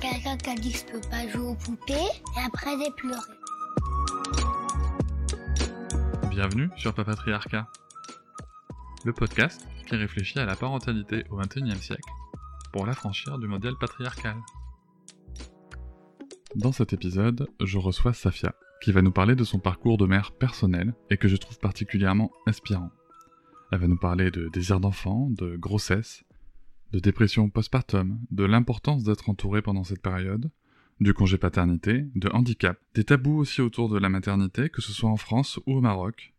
Quelqu'un qui a dit je peux pas jouer aux poupées et après j'ai pleuré. Bienvenue sur Papatriarcat, le podcast qui réfléchit à la parentalité au XXIe siècle pour l'affranchir du modèle patriarcal. Dans cet épisode, je reçois Safia, qui va nous parler de son parcours de mère personnel et que je trouve particulièrement inspirant. Elle va nous parler de désir d'enfant, de grossesse, de dépression postpartum, de l'importance d'être entouré pendant cette période, du congé paternité, de handicap, des tabous aussi autour de la maternité, que ce soit en France ou au Maroc.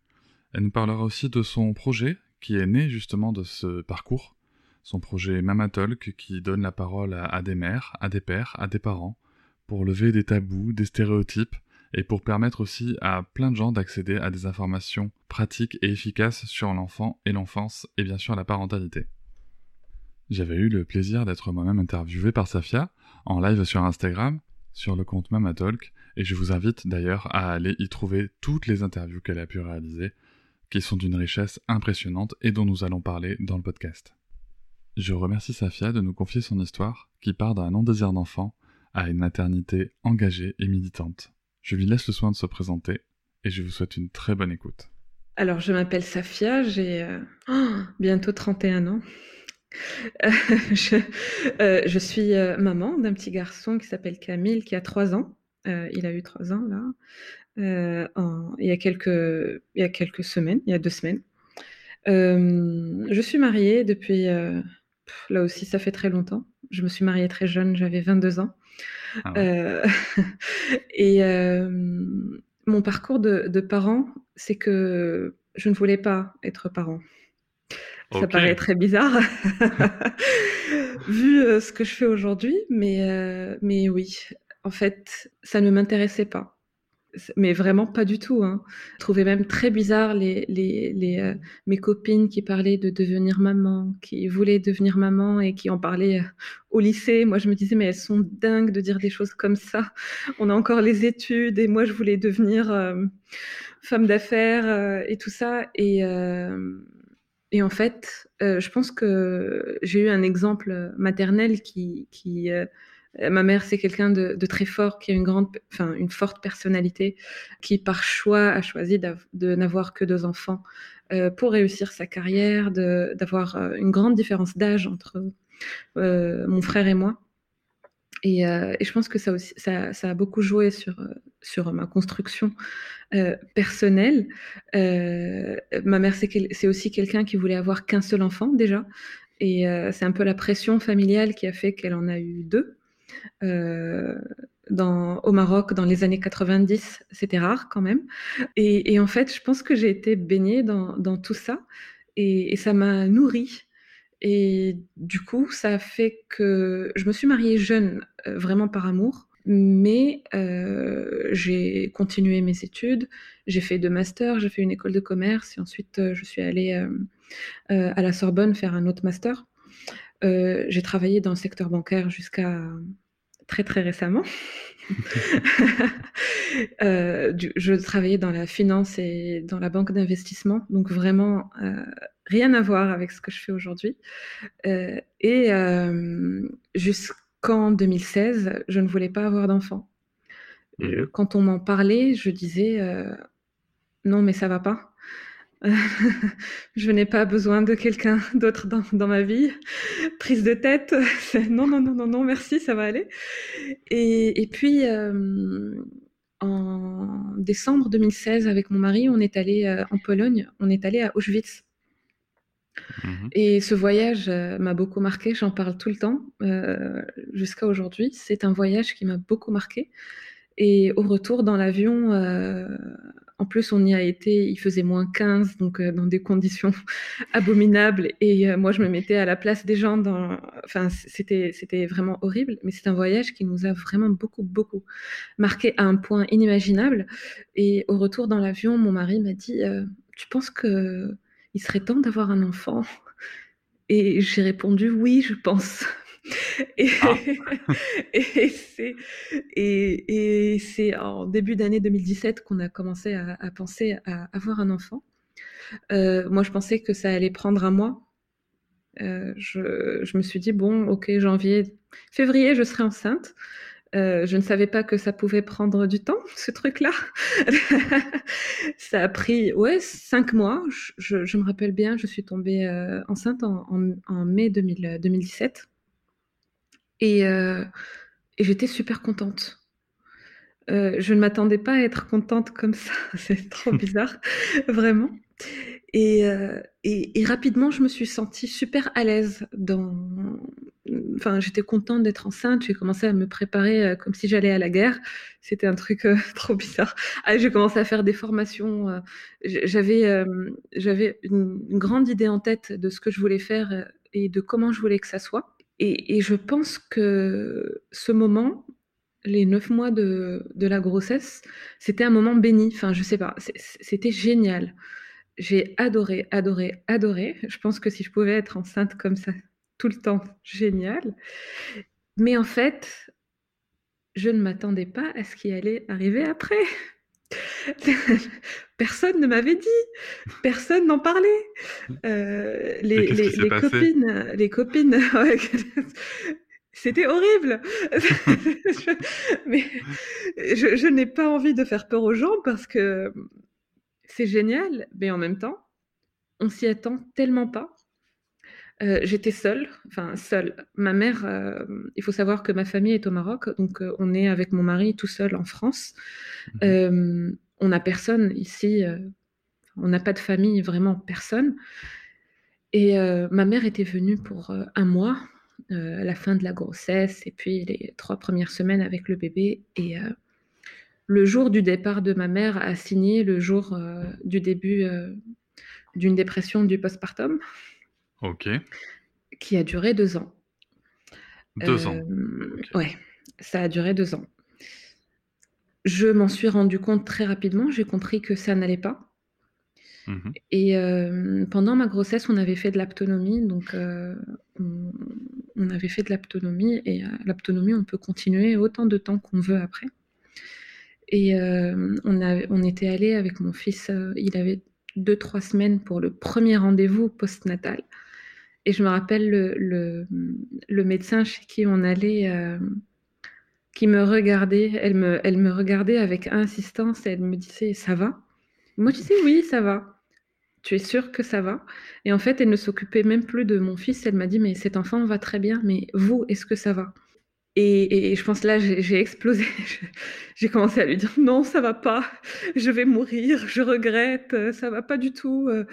Elle nous parlera aussi de son projet, qui est né justement de ce parcours, son projet Mamatolk, qui donne la parole à, des mères, à des pères, à des parents, pour lever des tabous, des stéréotypes, et pour permettre aussi à plein de gens d'accéder à des informations pratiques et efficaces sur l'enfant et l'enfance, et bien sûr la parentalité. J'avais eu le plaisir d'être moi-même interviewé par Safia, en live sur Instagram, sur le compte Mamatalk, et je vous invite d'ailleurs à aller y trouver toutes les interviews qu'elle a pu réaliser, qui sont d'une richesse impressionnante et dont nous allons parler dans le podcast. Je remercie Safia de nous confier son histoire, qui part d'un non-désir d'enfant à une maternité engagée et militante. Je lui laisse le soin de se présenter, et je vous souhaite une très bonne écoute. Alors, je m'appelle Safia, j'ai euh, oh, bientôt 31 ans. Euh, je, suis euh, maman d'un petit garçon qui s'appelle Camille, qui a 3 ans. Euh, il a eu 3 ans là, il, y a quelques, il y a quelques semaines, il y a deux semaines. je suis mariée depuis, là aussi ça fait très longtemps. Je me suis mariée très jeune, j'avais 22 ans. Ah et mon parcours de, de parent, c'est que je ne voulais pas être parent. Ça paraît très bizarre, vu euh, ce que je fais aujourd'hui, mais, euh, mais oui, en fait, ça ne m'intéressait pas. Mais vraiment pas du tout. Hein. Je trouvais même très bizarre les, les, les euh, mes copines qui parlaient de devenir maman, qui voulaient devenir maman et qui en parlaient au lycée. Moi, je me disais, mais elles sont dingues de dire des choses comme ça. On a encore les études et moi, je voulais devenir femme d'affaires et tout ça. Et et en fait, euh, je pense que j'ai eu un exemple maternel qui, qui euh, ma mère, c'est quelqu'un de, très fort, qui a une grande, enfin, une forte personnalité, qui par choix a choisi de n'avoir que deux enfants euh, pour réussir sa carrière, d'avoir euh, une grande différence d'âge entre euh, mon frère et moi. Et, et, je pense que ça, a beaucoup joué sur, sur ma construction euh, personnelle. Euh, ma mère, c'est aussi quelqu'un qui voulait avoir qu'un seul enfant déjà. Et euh, c'est un peu la pression familiale qui a fait qu'elle en a eu deux. Au Maroc, dans les années 90, c'était rare quand même. Et, en fait, je pense que j'ai été baignée dans, tout ça et ça m'a nourrie. Et du coup, ça a fait que je me suis mariée jeune, vraiment par amour mais euh, j'ai continué mes études, j'ai fait deux masters, j'ai fait une école de commerce et ensuite euh, je suis allée euh, à la Sorbonne faire un autre master. j'ai travaillé dans le secteur bancaire jusqu'à très très récemment. je travaillais dans la finance et dans la banque d'investissement, donc vraiment rien à voir avec ce que je fais aujourd'hui. et jusqu'à qu'en 2016, je ne voulais pas avoir d'enfant. Mhm. Quand on m'en parlait, je disais euh, non, mais ça va pas. je n'ai pas besoin de quelqu'un d'autre dans, ma vie. Prise de tête, non, non, non, non, non, merci, ça va aller. Et, puis, euh, en décembre 2016, avec mon mari, on est allé euh, en Pologne, on est allé à Auschwitz. Mhm. Et ce voyage euh, m'a beaucoup marqué, j'en parle tout le temps euh, jusqu'à aujourd'hui. C'est un voyage qui m'a beaucoup marqué. Et au retour dans l'avion, euh, en plus, on y a été, il faisait moins 15, donc dans des conditions abominables. Et moi, je me mettais à la place des gens. Enfin, c'était, c'était vraiment horrible. Mais c'est un voyage qui nous a vraiment beaucoup, beaucoup marqué à un point inimaginable. Et au retour dans l'avion, mon mari m'a dit Tu penses que il serait temps d'avoir un enfant Et j'ai répondu Oui, je pense. Et, ah. et c'est en début d'année 2017 qu'on a commencé à, penser à avoir un enfant. Euh, moi, je pensais que ça allait prendre un mois. Euh, je, je, me suis dit, bon, ok, janvier, février, je serai enceinte. Euh, je ne savais pas que ça pouvait prendre du temps, ce truc-là. ça a pris, ouais, cinq mois. Je, je, me rappelle bien, je suis tombée enceinte en, en, en mai 2000, 2017. Euh, et, j'étais super contente. Euh, je ne m'attendais pas à être contente comme ça. C'est trop bizarre, vraiment. Euh, et, rapidement, je me suis sentie super à l'aise. Enfin, j'étais contente d'être enceinte. J'ai commencé à me préparer comme si j'allais à la guerre. C'était un truc trop bizarre. Ah, j'ai commencé à faire des formations. j'avais, une, grande idée en tête de ce que je voulais faire et de comment je voulais que ça soit. Et, je pense que ce moment, les neuf mois de, la grossesse, c'était un moment béni. Enfin, je sais pas, c'était génial. J'ai adoré, adoré, adoré. Je pense que si je pouvais être enceinte comme ça tout le temps, génial. Mais en fait, je ne m'attendais pas à ce qui allait arriver après. Personne ne m'avait dit, personne n'en parlait. Euh, les, copines, les copines, c'était horrible. mais je, n'ai pas envie de faire peur aux gens parce que c'est génial, mais en même temps, on s'y attend tellement pas. Euh, j'étais seule, enfin seule. Ma mère, euh, il faut savoir que ma famille est au Maroc, donc on est avec mon mari tout seul en France. Mmh on n'a personne ici, euh, on n'a pas de famille, vraiment personne. Et euh, ma mère était venue pour euh, un mois, à la fin de la grossesse, et puis les trois premières semaines avec le bébé. Et le jour du départ de ma mère a signé le jour du début d'une dépression du postpartum. Ok. Qui a duré deux ans. Deux ans. Ouais, ça a duré deux ans. Je m'en suis rendu compte très rapidement, j'ai compris que ça n'allait pas. Mmh et euh, pendant ma grossesse, on avait fait de l'aptonomie, donc euh, on, avait fait de l'aptonomie, et euh, l'aptonomie, on peut continuer autant de temps qu'on veut après. Et on, on était allé avec mon fils, il avait deux, trois semaines pour le premier rendez-vous postnatal. Et je me rappelle le, le, médecin chez qui on allait qui me regardait. Elle me, elle me regardait avec insistance et elle me disait Ça va? Moi, je disais Oui, ça va. Tu es sûre que ça va? Et en fait, elle ne s'occupait même plus de mon fils. Elle m'a dit Mais cet enfant va très bien, mais vous, est-ce que ça va? Et, je pense là, j'ai explosé. J'ai commencé à lui dire non, ça va pas, je vais mourir, je regrette, ça va pas du tout. Euh,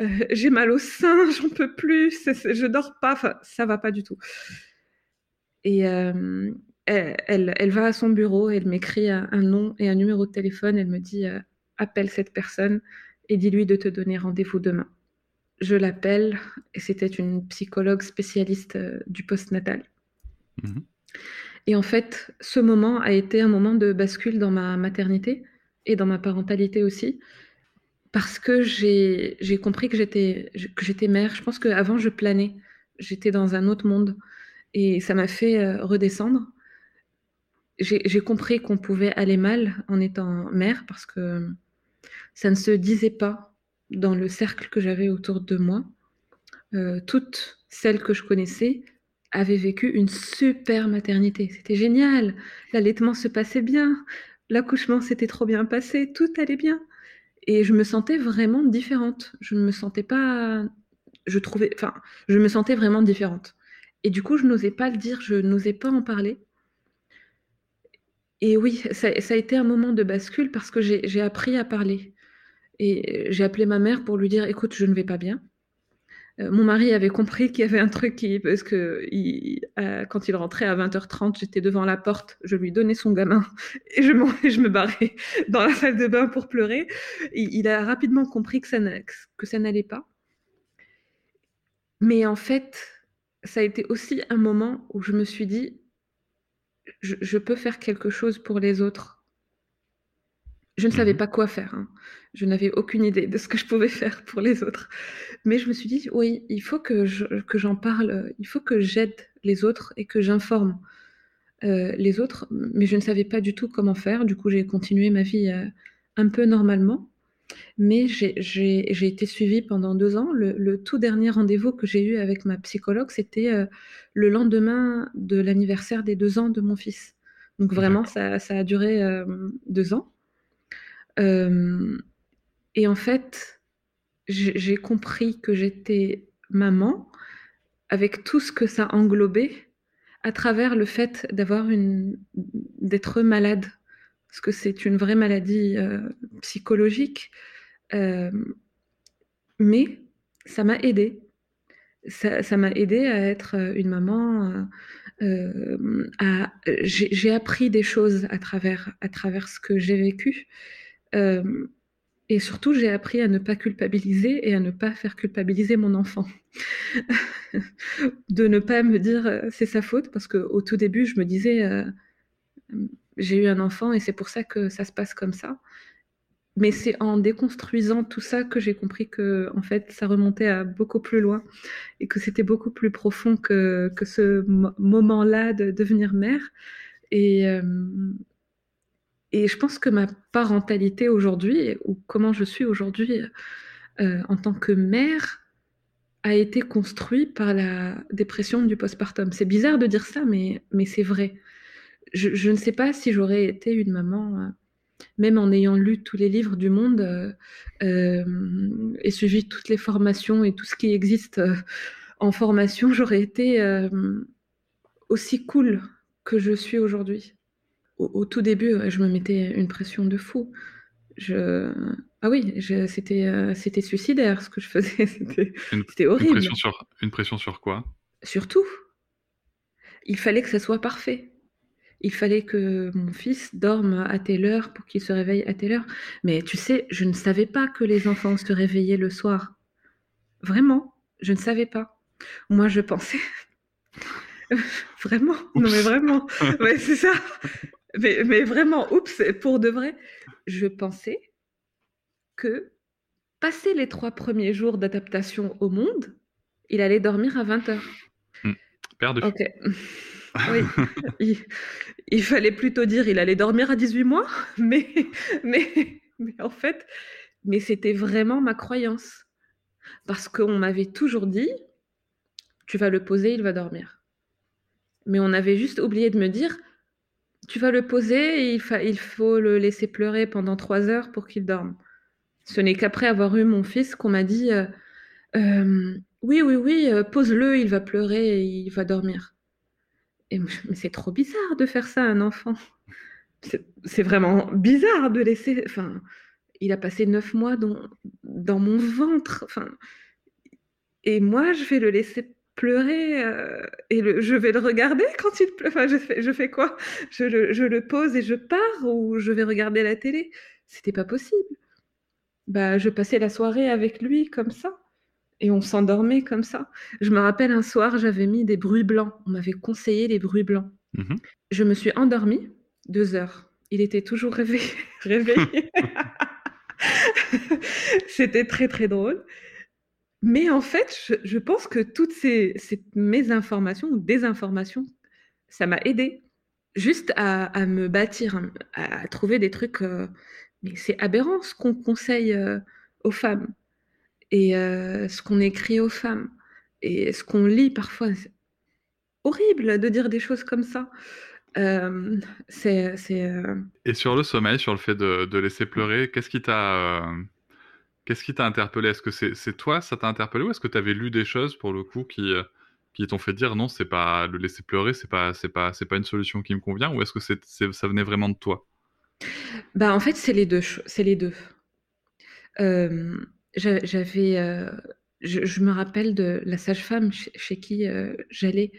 euh, j'ai mal au sein, j'en peux plus, je dors pas, enfin, ça va pas du tout. Et, euh, elle, va à son bureau, elle m'écrit un, nom et un numéro de téléphone, elle me dit appelle cette personne et dis-lui de te donner rendez-vous demain. Je l'appelle et c'était une psychologue spécialiste du postnatal. Mhm. Et en fait, ce moment a été un moment de bascule dans ma maternité et dans ma parentalité aussi, parce que j'ai compris que j'étais mère. Je pense qu'avant, je planais, j'étais dans un autre monde et ça m'a fait euh, redescendre j'ai compris qu'on pouvait aller mal en étant mère parce que ça ne se disait pas dans le cercle que j'avais autour de moi. Euh, toutes celles que je connaissais avaient vécu une super maternité. C'était génial. L'allaitement se passait bien. L'accouchement s'était trop bien passé. Tout allait bien. Et je me sentais vraiment différente. Je ne me sentais pas. Je trouvais. Enfin, je me sentais vraiment différente. Et du coup, je n'osais pas le dire. Je n'osais pas en parler. Et oui, ça, a été un moment de bascule parce que j'ai appris à parler. Et j'ai appelé ma mère pour lui dire écoute, je ne vais pas bien. Euh, mon mari avait compris qu'il y avait un truc qui, parce que il, euh, quand il rentrait à 20h30, j'étais devant la porte, je lui donnais son gamin et je, je me barrais dans la salle de bain pour pleurer. Il, il a rapidement compris que ça, que ça n'allait pas. Mais en fait, ça a été aussi un moment où je me suis dit, je, je peux faire quelque chose pour les autres je ne savais mmh pas quoi faire. Hein. Je n'avais aucune idée de ce que je pouvais faire pour les autres. Mais je me suis dit, oui, il faut que, j'en parle, il faut que j'aide les autres et que j'informe euh, les autres. Mais je ne savais pas du tout comment faire. Du coup, j'ai continué ma vie euh, un peu normalement. Mais j'ai été suivie pendant deux ans. Le, tout dernier rendez-vous que j'ai eu avec ma psychologue, c'était euh, le lendemain de l'anniversaire des deux ans de mon fils. Donc vraiment, ça, ça, a duré deux ans. Euh, et en fait, j'ai compris que j'étais maman avec tout ce que ça englobait à travers le fait d'avoir une d'être malade. Parce que c'est une vraie maladie euh, psychologique. Euh, mais ça m'a aidé. Ça m'a aidé à être une maman j'ai appris des choses à travers à travers ce que j'ai vécu. Euh, et surtout, j'ai appris à ne pas culpabiliser et à ne pas faire culpabiliser mon enfant. de ne pas me dire euh, c'est sa faute, parce qu'au tout début, je me disais euh, j'ai eu un enfant et c'est pour ça que ça se passe comme ça. Mais c'est en déconstruisant tout ça que j'ai compris que en fait ça remontait à beaucoup plus loin et que c'était beaucoup plus profond que, que ce moment-là de devenir mère. Et, et je pense que ma parentalité aujourd'hui, ou comment je suis aujourd'hui euh, en tant que mère, a été construite par la dépression du postpartum. C'est bizarre de dire ça, mais, mais c'est vrai. Je, ne sais pas si j'aurais été une maman, euh, même en ayant lu tous les livres du monde euh, et suivi toutes les formations et tout ce qui existe en formation, j'aurais été aussi cool que je suis aujourd'hui au, tout début, je me mettais une pression de fou. Je... Ah oui, c'était euh, c'était suicidaire ce que je faisais. C'était horrible. Une pression, sur, une pression sur quoi? Sur tout. Il fallait que ça soit parfait. Il fallait que mon fils dorme à telle heure pour qu'il se réveille à telle heure. Mais tu sais, je ne savais pas que les enfants se réveillaient le soir. Vraiment, je ne savais pas. Moi, je pensais. vraiment Non, mais vraiment. Ouais, c'est ça mais, vraiment, oups, pour de vrai, je pensais que passer les trois premiers jours d'adaptation au monde, il allait dormir à 20h. Mmh. Perdu. Ok. oui. il, fallait plutôt dire il allait dormir à 18 mois, mais, mais, mais en fait, mais c'était vraiment ma croyance. Parce qu'on m'avait toujours dit, tu vas le poser, il va dormir. Mais on avait juste oublié de me dire, tu vas le poser et il, faut le laisser pleurer pendant trois heures pour qu'il dorme. Ce n'est qu'après avoir eu mon fils qu'on m'a dit euh, euh, Oui, oui, oui, euh, pose-le, il va pleurer et il va dormir. Et, mais c'est trop bizarre de faire ça à un enfant. C'est vraiment bizarre de laisser. Enfin, il a passé neuf mois dans, dans mon ventre. Enfin, et moi, je vais le laisser pleurer euh, et je vais le regarder quand il pleure. Enfin, je fais, je fais quoi? Je le, je le, pose et je pars ou je vais regarder la télé? C'était pas possible. Bah, je passais la soirée avec lui comme ça et on s'endormait comme ça. Je me rappelle un soir, j'avais mis des bruits blancs. On m'avait conseillé les bruits blancs. Mmh je me suis endormie deux heures. Il était toujours réveillé. réveillé. C'était très très drôle. Mais en fait, je, pense que toutes ces, ces mésinformations ou désinformations, ça m'a aidé juste à, me bâtir, à, trouver des trucs. Euh, mais c'est aberrant ce qu'on conseille euh, aux femmes et euh, ce qu'on écrit aux femmes et ce qu'on lit parfois. C'est horrible de dire des choses comme ça. c'est, Et sur le sommeil, sur le fait de, de laisser pleurer, qu'est-ce qui t'a Qu'est-ce qui t'a interpellé? Est-ce que c'est toi, ça t'a interpellé ou est-ce que tu avais lu des choses pour le coup qui, euh, qui t'ont fait dire non, c'est pas le laisser pleurer, c'est pas pas pas une solution qui me convient ou est-ce que ça venait vraiment de toi? Bah en fait c'est les deux c'est les deux. Euh, j'avais euh, je, me rappelle de la sage-femme chez, qui j'allais,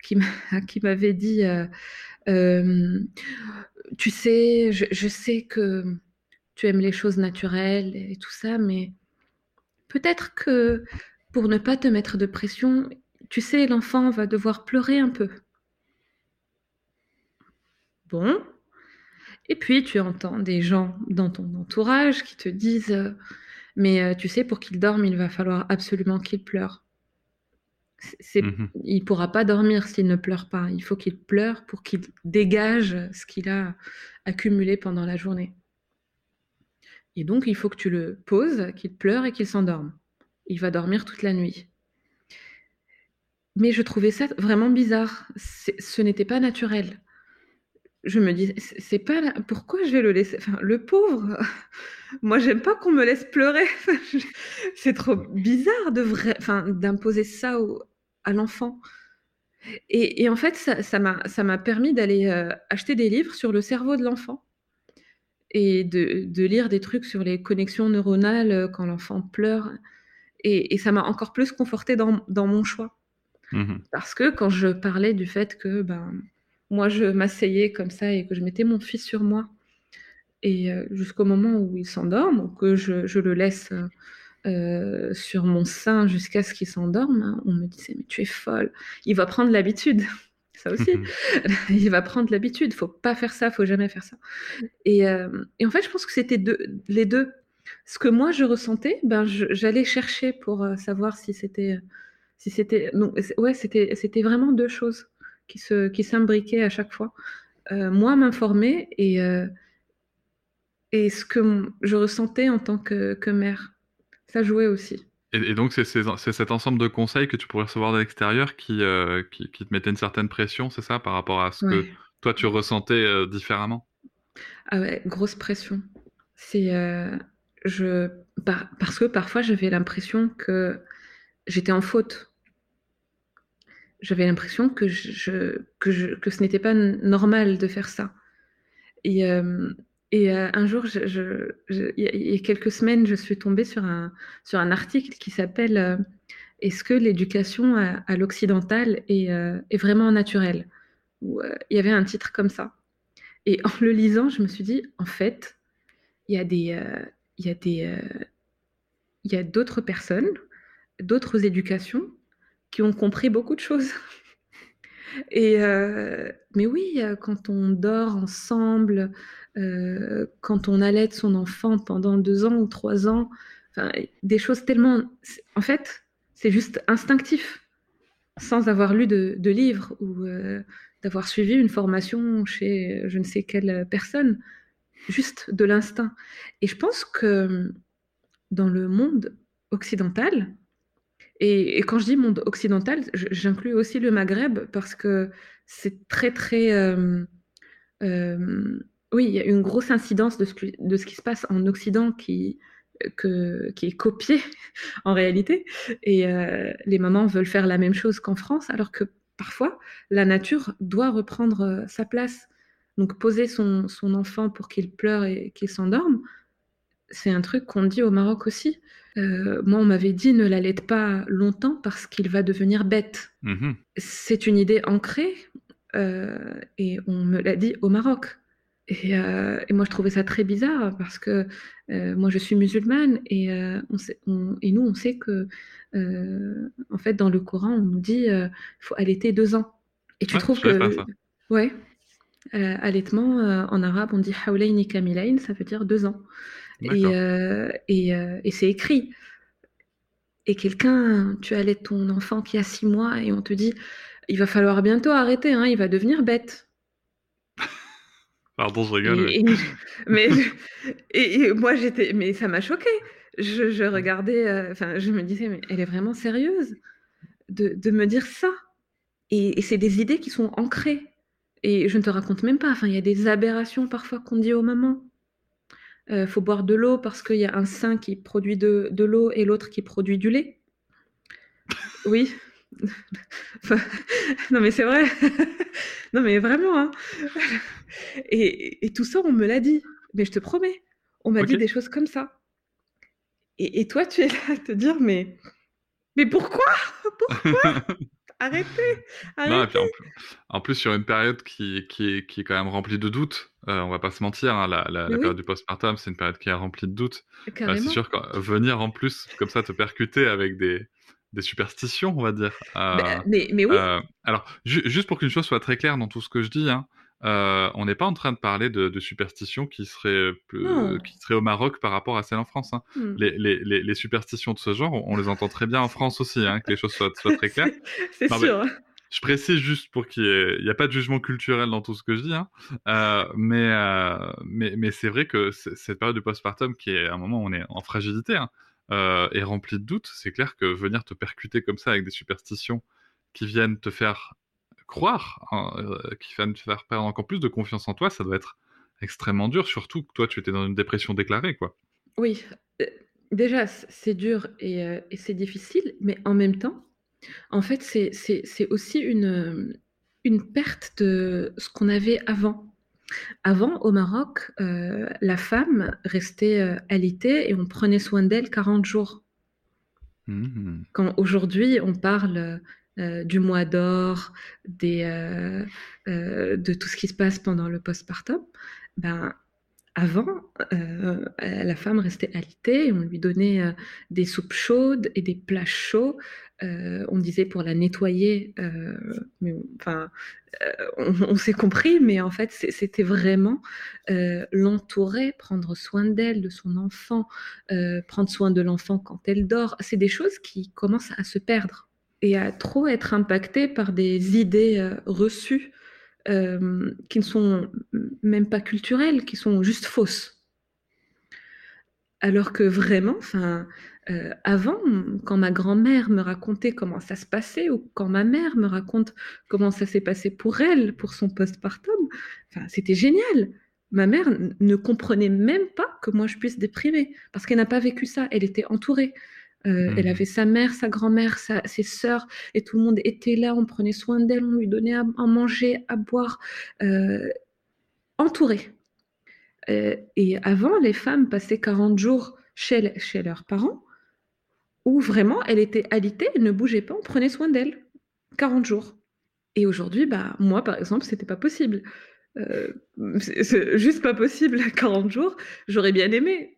qui m'avait dit, tu sais, je, sais que tu aimes les choses naturelles et tout ça, mais peut-être que pour ne pas te mettre de pression, tu sais, l'enfant va devoir pleurer un peu. Bon. Et puis tu entends des gens dans ton entourage qui te disent Mais euh, tu sais, pour qu'il dorme, il va falloir absolument qu'il pleure. Mmh Il ne pourra pas dormir s'il ne pleure pas. Il faut qu'il pleure pour qu'il dégage ce qu'il a accumulé pendant la journée. Et donc, il faut que tu le poses, qu'il pleure et qu'il s'endorme. Il va dormir toute la nuit. Mais je trouvais ça vraiment bizarre. ce n'était pas naturel. Je me dis, c'est pas pourquoi je vais le laisser. Enfin, le pauvre, moi j'aime pas qu'on me laisse pleurer. c'est trop bizarre de vrai, enfin, d'imposer ça à l'enfant. Et, en fait, ça m'a ça permis d'aller euh, acheter des livres sur le cerveau de l'enfant et de, lire des trucs sur les connexions neuronales euh, quand l'enfant pleure. Et, ça m'a encore plus conforté dans, mon choix. Mmh Parce que quand je parlais du fait que ben, moi, je m'asseyais comme ça et que je mettais mon fils sur moi, et euh, jusqu'au moment où il s'endorme, que je, le laisse euh, sur mon sein jusqu'à ce qu'il s'endorme, hein, on me disait, mais tu es folle, il va prendre l'habitude ça aussi. il va prendre l'habitude. Faut pas faire ça, faut jamais faire ça. Et, euh, en fait, je pense que c'était les deux. Ce que moi je ressentais, ben j'allais chercher pour euh, savoir si c'était, si c'était, non, ouais, c'était, c'était vraiment deux choses qui se, qui s'imbriquaient à chaque fois. Euh, moi m'informer et et ce que je ressentais en tant que, que mère, ça jouait aussi. Et, donc, c'est cet ensemble de conseils que tu pourrais recevoir de l'extérieur qui, euh, qui, te mettait une certaine pression, c'est ça, par rapport à ce que toi tu ressentais euh, différemment? Ah ouais, grosse pression. C'est. Euh, parce que parfois j'avais l'impression que j'étais en faute. J'avais l'impression que, je, que, je, que ce n'était pas normal de faire ça. Et, et euh, un jour, il y a quelques semaines, je suis tombée sur un, sur un article qui s'appelle euh, Est-ce que l'éducation à, l'occidental est, euh, est, vraiment naturelle? Il y avait un titre comme ça. Et en le lisant, je me suis dit, en fait, il y a des, il y a des, il y a d'autres personnes, d'autres éducations qui ont compris beaucoup de choses. Et mais oui, quand on dort ensemble, euh, quand on allait son enfant pendant deux ans ou trois ans, des choses tellement... En fait, c'est juste instinctif, sans avoir lu de, livres ou euh, d'avoir suivi une formation chez je ne sais quelle personne, juste de l'instinct. Et je pense que dans le monde occidental, et, quand je dis monde occidental, j'inclus aussi le Maghreb parce que c'est très très... Euh, oui, il y a une grosse incidence de ce, de ce qui se passe en Occident qui, que, qui est copié en réalité. Et euh, les mamans veulent faire la même chose qu'en France, alors que parfois, la nature doit reprendre euh, sa place. Donc poser son, son enfant pour qu'il pleure et qu'il s'endorme, c'est un truc qu'on dit au Maroc aussi. Euh, moi, on m'avait dit ne l'allaite pas longtemps parce qu'il va devenir bête. Mmh c'est une idée ancrée et on me l'a dit au Maroc. Euh, et, moi, je trouvais ça très bizarre parce que euh, moi, je suis musulmane et, euh, on et nous, on sait que, en fait, dans le Coran, on nous dit qu'il faut allaiter deux ans. Et tu trouves que. Ouais. allaitement, en arabe, on dit hawlayni kamilayn, ça veut dire deux ans. Et, et, et c'est écrit. Et quelqu'un, tu allaites ton enfant qui a six mois et on te dit il va falloir bientôt arrêter, hein, il va devenir bête. Pardon, je rigole. Et, mais et, moi j'étais, mais ça m'a choqué. Je, je regardais, euh, enfin, je me disais, mais elle est vraiment sérieuse de, de me dire ça. Et, c'est des idées qui sont ancrées. Et je ne te raconte même pas. Enfin, il y a des aberrations parfois qu'on dit aux mamans. Euh, faut boire de l'eau parce qu'il y a un sein qui produit de, de l'eau et l'autre qui produit du lait. Oui. non mais c'est vrai. non mais vraiment. Hein. Et, tout ça, on me l'a dit. Mais je te promets, on m'a dit des choses comme ça. Et, toi, tu es là à te dire, mais Mais pourquoi? Pourquoi? Arrêtez, arrêtez. en, plus, sur une période qui, qui, est, qui est quand même remplie de doutes, euh, on va pas se mentir, hein, la, la, période du postpartum, c'est une période qui est remplie de doutes. Euh, c'est sûr que venir en plus comme ça te percuter avec des, des superstitions, on va dire. Euh, bah, mais, mais, oui. alors, juste pour qu'une chose soit très claire dans tout ce que je dis, hein, euh, on n'est pas en train de parler de, superstitions qui seraient, qui seraient au Maroc par rapport à celles en France. Hein. Hmm. Les, superstitions de ce genre, on, les entend très bien en France aussi, hein, que les choses soient, très claires. C'est sûr. je précise juste pour qu'il n'y ait, a pas de jugement culturel dans tout ce que je dis, hein. euh, euh, mais, mais, c'est vrai que cette période de postpartum, qui est un moment où on est en fragilité, est remplie de doutes. C'est clair que venir te percuter comme ça avec des superstitions qui viennent te faire croire, hein, euh, qui va me faire perdre encore plus de confiance en toi, ça doit être extrêmement dur, surtout que toi, tu étais dans une dépression déclarée, quoi. Oui, euh, déjà, c'est dur euh, et, c'est difficile, mais en même temps, en fait, c'est aussi une perte de ce qu'on avait avant. Avant, au Maroc, la femme restait alitée et on prenait soin d'elle 40 jours. Mmh Quand aujourd'hui, on parle euh, du mois d'or, euh, euh, de tout ce qui se passe pendant le postpartum, ben, avant, la femme restait alitée et on lui donnait des soupes chaudes et des plats chauds. On disait pour la nettoyer, mais, enfin, on, s'est compris, mais en fait, c'était vraiment l'entourer, prendre soin d'elle, de son enfant, prendre soin de l'enfant quand elle dort. C'est des choses qui commencent à se perdre et à trop être impacté par des idées euh, reçues euh, qui ne sont même pas culturelles, qui sont juste fausses. Alors que vraiment, enfin, euh, avant, quand ma grand-mère me racontait comment ça se passait, ou quand ma mère me raconte comment ça s'est passé pour elle, pour son postpartum, enfin, c'était génial. Ma mère ne comprenait même pas que moi je puisse déprimer, parce qu'elle n'a pas vécu ça, elle était entourée. Euh, elle mmh. avait sa mère, sa grand-mère, ses sœurs, et tout le monde était là. On prenait soin d'elle, on lui donnait à, manger, à boire, euh, entourée. Et avant, les femmes passaient 40 jours chez, chez leurs parents, où vraiment, elle était alitée, elle ne bougeait pas, on prenait soin d'elle. 40 jours. Et aujourd'hui, bah, moi, par exemple, c'était pas possible. c'est juste pas possible, 40 jours. J'aurais bien aimé,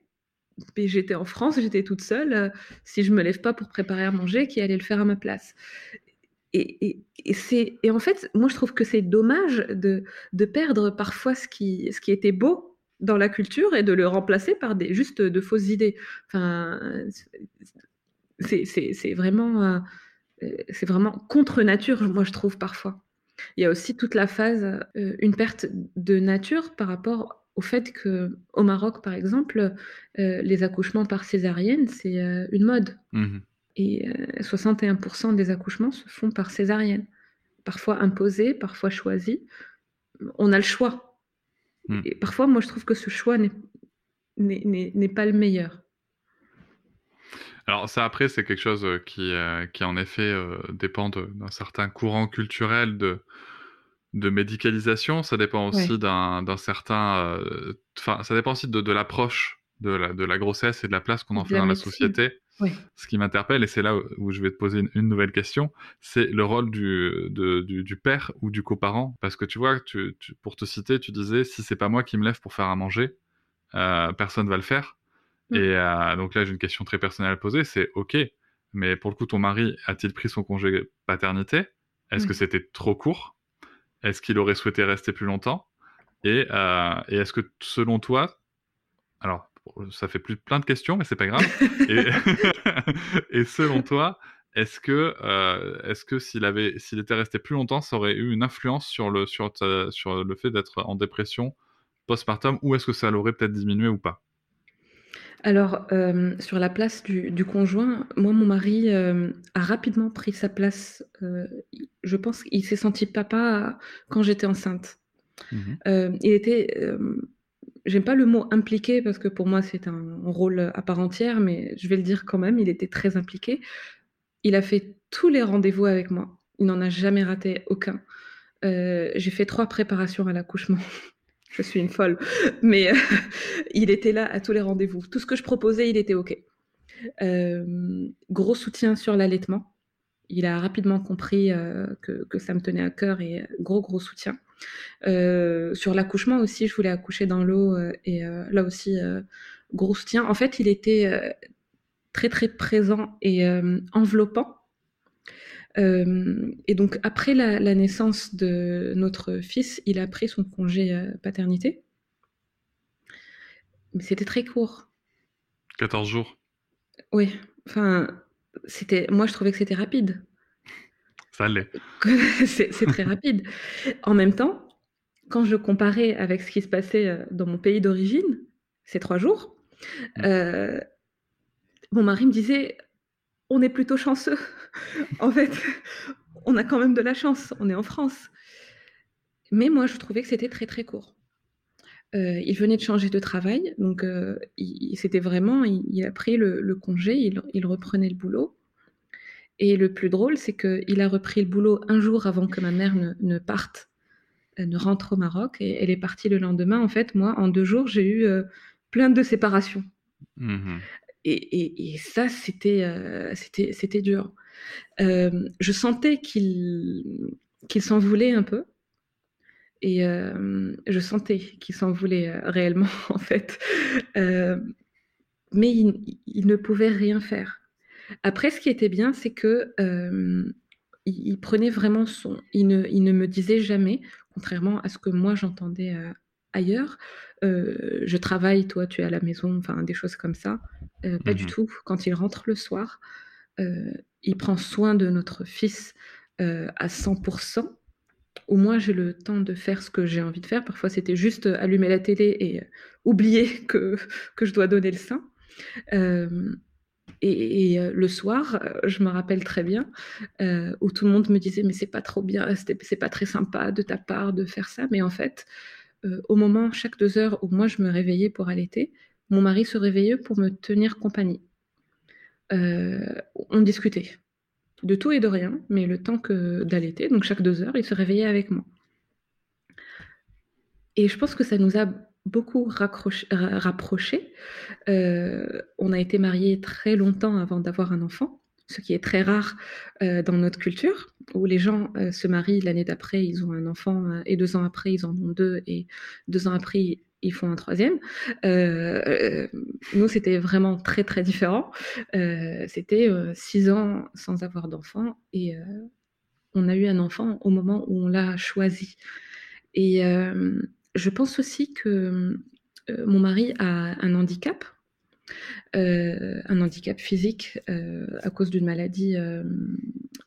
j'étais en France, j'étais toute seule. Euh, si je me lève pas pour préparer à manger, qui allait le faire à ma place? Et, c'est, et en fait, moi, je trouve que c'est dommage de, de, perdre parfois ce qui, ce qui était beau dans la culture et de le remplacer par des, juste de fausses idées. Enfin, c'est, vraiment, euh, c'est vraiment contre nature, moi, je trouve parfois. Il y a aussi toute la phase, euh, une perte de nature par rapport au fait que au Maroc, par exemple, euh, les accouchements par césarienne, c'est euh, une mode. Mmh Et 61% euh, des accouchements se font par césarienne. Parfois imposés, parfois choisis. On a le choix. Mmh. Et parfois, moi, je trouve que ce choix n'est pas le meilleur. Alors ça, après, c'est quelque chose qui, qui en effet, dépend d'un certain courant culturel de de médicalisation, ça dépend aussi d'un certain. Euh, ça dépend aussi de, l'approche de la, de la grossesse et de la place qu'on en fait dans la société. Ce qui m'interpelle, et c'est là où je vais te poser une, nouvelle question, c'est le rôle du, du, père ou du coparent. Parce que tu vois, tu, pour te citer, tu disais si c'est pas moi qui me lève pour faire à manger, personne va le faire. Mm. Et euh, donc là, j'ai une question très personnelle à poser c'est ok, mais pour le coup, ton mari a-t-il pris son congé paternité? Est-ce que c'était trop court? Est-ce qu'il aurait souhaité rester plus longtemps? Euh, et, est-ce que selon toi, alors ça fait plus plein de questions, mais c'est pas grave. et, selon toi, est-ce que, euh, est-ce que s'il avait, s'il était resté plus longtemps, ça aurait eu une influence sur le, sur, sur le fait d'être en dépression postpartum, ou est-ce que ça l'aurait peut-être diminué ou pas? Alors, euh, sur la place du, conjoint, moi, mon mari euh, a rapidement pris sa place. Euh, je pense qu'il s'est senti papa quand j'étais enceinte. Mmh il était, j'aime pas le mot impliqué parce que pour moi c'est un rôle à part entière, mais je vais le dire quand même, il était très impliqué. Il a fait tous les rendez-vous avec moi. Il n'en a jamais raté aucun. J'ai fait trois préparations à l'accouchement. je suis une folle. Mais euh, il était là à tous les rendez-vous. Tout ce que je proposais, il était OK. gros soutien sur l'allaitement. Il a rapidement compris que, que, ça me tenait à cœur et gros, gros soutien. sur l'accouchement aussi, je voulais accoucher dans l'eau et là aussi, gros soutien. En fait, il était très, très présent et enveloppant. Et donc, après la, la, naissance de notre fils, il a pris son congé paternité. Mais c'était très court. 14 jours Oui. Enfin, c'était, moi, je trouvais que c'était rapide. Ça l'est. c'est, très rapide. En même temps, quand je comparais avec ce qui se passait euh, dans mon pays d'origine, ces trois jours, mm. euh, mon mari me disait on est plutôt chanceux. en fait, on a quand même de la chance. On est en France. Mais moi, je trouvais que c'était très très court. Euh, il venait de changer de travail, donc euh, c'était vraiment, il, a pris le, congé, il, reprenait le boulot. Et le plus drôle, c'est qu'il a repris le boulot un jour avant que ma mère ne, parte, euh, ne rentre au Maroc, et elle est partie le lendemain. En fait, moi, en deux jours, j'ai eu plein de séparations. Mmh et, et, ça, c'était c'était dur. Je sentais qu'il s'en voulait un peu. Et je sentais qu'il s'en voulait réellement, en fait. mais il, ne pouvait rien faire. Après, ce qui était bien, c'est que il, prenait vraiment son. Il ne, il ne, me disait jamais, contrairement à ce que moi j'entendais ailleurs, je travaille, toi tu es à la maison, enfin des choses comme ça. Pas du mmh tout. Quand il rentre le soir, il prend soin de notre fils à 100% au moins j'ai le temps de faire ce que j'ai envie de faire. Parfois c'était juste euh, allumer la télé et euh, oublier que, que je dois donner le sein. Euh, et, le soir, je me rappelle très bien, où tout le monde me disait mais c'est pas trop bien, c'est pas très sympa de ta part de faire ça. Mais en fait, au moment, chaque deux heures où moi je me réveillais pour allaiter, mon mari se réveillait pour me tenir compagnie. On discutait de tout et de rien, mais le temps que d'allaiter, donc chaque deux heures, il se réveillait avec moi. Et je pense que ça nous a beaucoup rapprochés. Euh, on a été mariés très longtemps avant d'avoir un enfant, ce qui est très rare euh, dans notre culture, où les gens euh, se marient l'année d'après, ils ont un enfant, et deux ans après, ils en ont deux, et deux ans après, ils font un troisième. Euh, euh, nous, c'était vraiment très, très différent. Euh, c'était six ans sans avoir d'enfant et on a eu un enfant au moment où on l'a choisi. Et je pense aussi que mon mari a un handicap, un handicap physique à cause d'une maladie,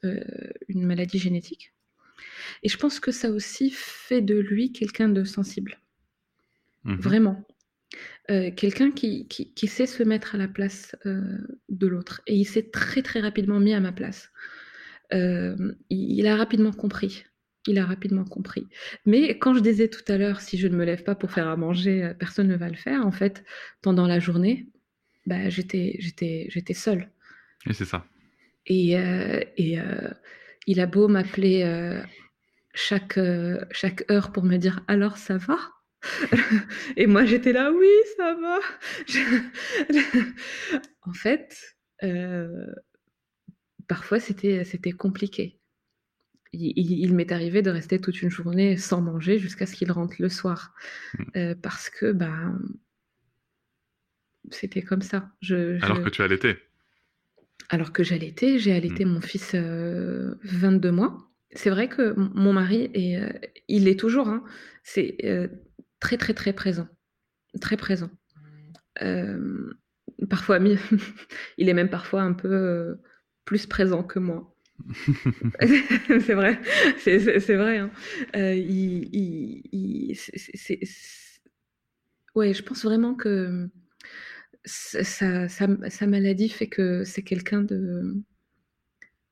une maladie génétique. Et je pense que ça aussi fait de lui quelqu'un de sensible. Mmh Vraiment. Euh, quelqu'un qui, qui, sait se mettre à la place euh, de l'autre. Et il s'est très très rapidement mis à ma place. Euh, il, a rapidement compris. Il a rapidement compris. Mais quand je disais tout à l'heure, si je ne me lève pas pour faire à manger, personne ne va le faire. En fait, pendant la journée, bah, j'étais, j'étais, j'étais seule. Et c'est ça. Et, et il a beau m'appeler chaque, chaque heure pour me dire alors ça va? et moi, j'étais là, oui, ça va. en fait, euh, parfois, c'était, c'était compliqué. Il, m'est arrivé de rester toute une journée sans manger jusqu'à ce qu'il rentre le soir. Mmh. Euh, parce que, bah, c'était comme ça. Je, Alors que tu allaitais Alors que j'allaitais, j'ai allaité mmh. mon fils 22 euh, mois. C'est vrai que mon mari, est, il est toujours, hein, c'est très très très présent, très présent. Euh, parfois, il est même parfois un peu euh, plus présent que moi. c'est vrai, c'est vrai. Hein. Euh, il, ouais, je pense vraiment que sa, sa, maladie fait que c'est quelqu'un de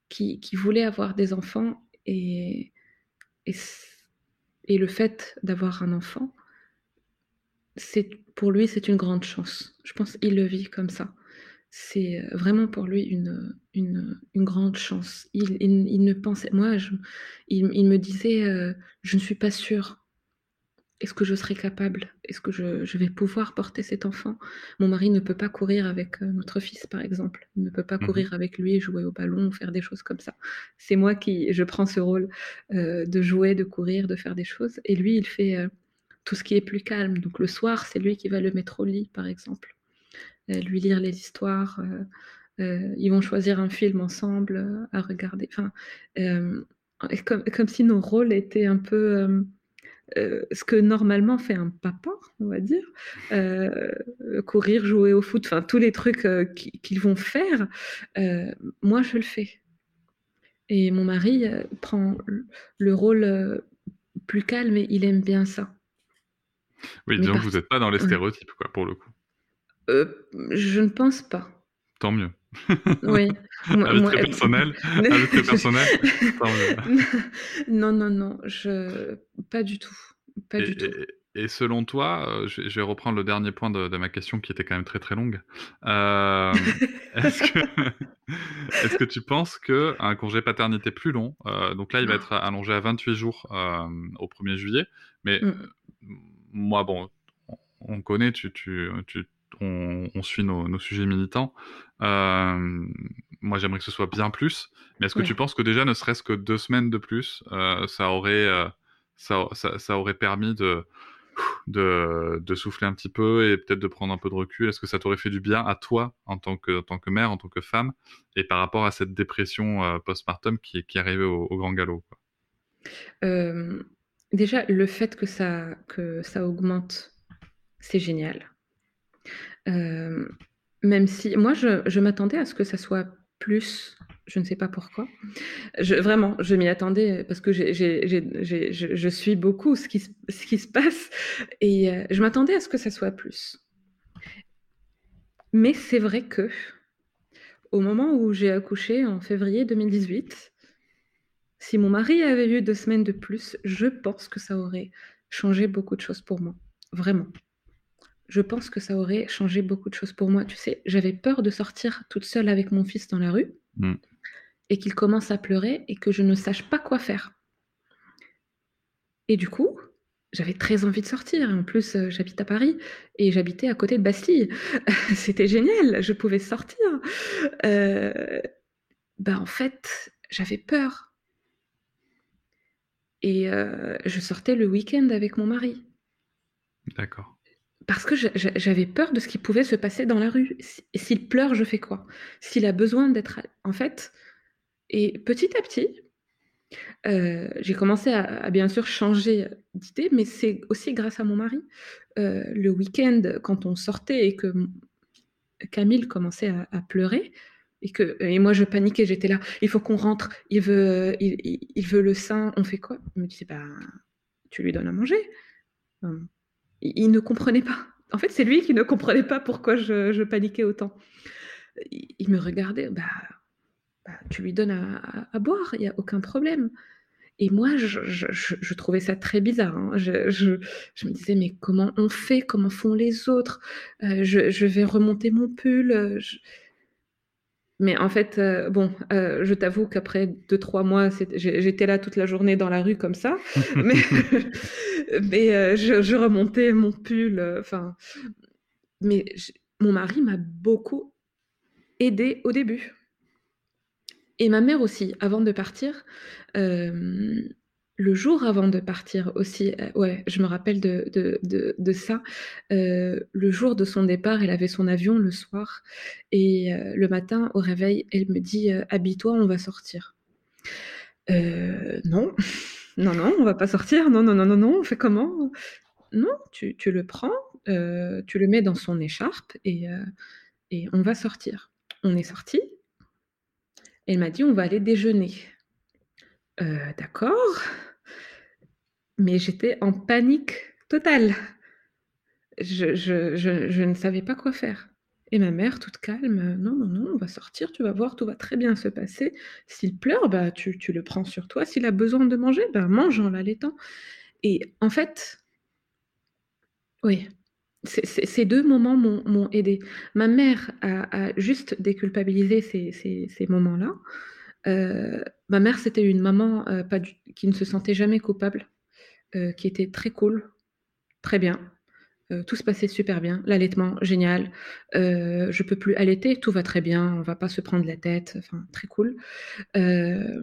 qui, qui, voulait avoir des enfants et, et, et le fait d'avoir un enfant c'est pour lui c'est une grande chance. Je pense qu'il le vit comme ça. C'est euh, vraiment pour lui une, une, grande chance. Il, il, ne pensait, moi, je, il, me disait, euh, je ne suis pas sûre est-ce que je serai capable? Est-ce que je, vais pouvoir porter cet enfant? Mon mari ne peut pas courir avec euh, notre fils, par exemple. Il ne peut pas mmh courir avec lui, jouer au ballon, faire des choses comme ça. C'est moi qui, je prends ce rôle euh, de jouer, de courir, de faire des choses. Et lui, il fait euh, tout ce qui est plus calme. Donc le soir, c'est lui qui va le mettre au lit, par exemple. lui lire les histoires. ils vont choisir un film ensemble à regarder. Enfin, comme, comme, si nos rôles étaient un peu euh, ce que normalement fait un papa, on va dire, euh, courir, jouer au foot, enfin tous les trucs euh, qu'ils vont faire, moi je le fais. Et mon mari prend le rôle plus calme et il aime bien ça. Oui, disons que vous n'êtes pas dans les stéréotypes, quoi, pour le coup. je ne pense pas. Tant mieux. Oui. Avec très personnel. Très personnel. non, non, non, je... pas du tout. Pas et, du tout. Et, selon toi, euh, je, vais reprendre le dernier point de, ma question qui était quand même très très longue. Euh, est-ce, que, est que, tu penses qu'un congé paternité plus long, euh, donc là il va être allongé à 28 jours au 1er juillet, mais mm. Moi, bon, on connaît, tu, tu, tu on, suit nos, sujets militants. Euh, moi, j'aimerais que ce soit bien plus. Mais est-ce que tu penses que déjà, ne serait-ce que deux semaines de plus, euh, ça aurait, euh, ça, ça, aurait permis de, de, souffler un petit peu et peut-être de prendre un peu de recul? Est-ce que ça t'aurait fait du bien à toi en tant que, tant que mère, en tant que femme, et par rapport à cette dépression postpartum qui, qui arrivait au, au grand galop Déjà, le fait que ça, que ça augmente, c'est génial. Euh, même si moi, je, m'attendais à ce que ça soit plus, je ne sais pas pourquoi. Je, vraiment, je m'y attendais parce que je suis beaucoup ce qui, ce qui se passe et euh, je m'attendais à ce que ça soit plus. Mais c'est vrai que au moment où j'ai accouché en février 2018, si mon mari avait eu deux semaines de plus, je pense que ça aurait changé beaucoup de choses pour moi. Vraiment je pense que ça aurait changé beaucoup de choses pour moi. Tu sais, j'avais peur de sortir toute seule avec mon fils dans la rue mm. et qu'il commence à pleurer et que je ne sache pas quoi faire. Et du coup, j'avais très envie de sortir. En plus, euh, j'habite à Paris et j'habitais à côté de Bastille. C'était génial, je pouvais sortir. Euh, bah, en fait, j'avais peur. Et euh, je sortais le week-end avec mon mari. D'accord parce que j'avais peur de ce qui pouvait se passer dans la rue. S'il pleure, je fais quoi? S'il a besoin d'être... En fait, et petit à petit, euh, j'ai commencé à, bien sûr changer d'idée, mais c'est aussi grâce à mon mari. Euh, le week-end, quand on sortait et que Camille commençait à, pleurer, et que et moi je paniquais, j'étais là, il faut qu'on rentre, il veut, il, veut le sein, on fait quoi? Il me disait, bah, tu lui donnes à manger il ne comprenait pas. En fait, c'est lui qui ne comprenait pas pourquoi je, paniquais autant. Il, me regardait, bah, bah, tu lui donnes à, boire, il n'y a aucun problème. Et moi, je, trouvais ça très bizarre. Hein. Je, me disais, mais comment on fait? Comment font les autres? Euh, je, vais remonter mon pull. Mais en fait, euh, bon, euh, je t'avoue qu'après deux, trois mois, j'étais là toute la journée dans la rue comme ça. mais, euh, je, remontais mon pull. Enfin, mais mon mari m'a beaucoup aidé au début. Et ma mère aussi, avant de partir le jour avant de partir aussi, euh, ouais, je me rappelle de, ça. Euh, le jour de son départ, elle avait son avion le soir. Et euh, le matin, au réveil, elle me dit Habille-toi, on va sortir. non, non, non, on va pas sortir. Non, non, non, non, non, on fait comment? Non, tu, le prends, tu le mets dans son écharpe et, et on va sortir. On est sorti. Elle m'a dit On va aller déjeuner. D'accord mais j'étais en panique totale. Je, ne savais pas quoi faire. Et ma mère, toute calme, non, non, non, on va sortir, tu vas voir, tout va très bien se passer. S'il pleure, bah, tu, le prends sur toi. S'il a besoin de manger, bah, mange en l'allaitant. Et en fait, oui, ces deux moments m'ont aidé. Ma mère a, juste déculpabilisé ces, moments-là. Euh, ma mère, c'était une maman euh, pas qui ne se sentait jamais coupable euh, qui était très cool. très bien. Euh, tout se passait super bien. L'allaitement, génial. Euh, je peux plus allaiter, tout va très bien. On va pas se prendre la tête. Enfin, très cool. Euh,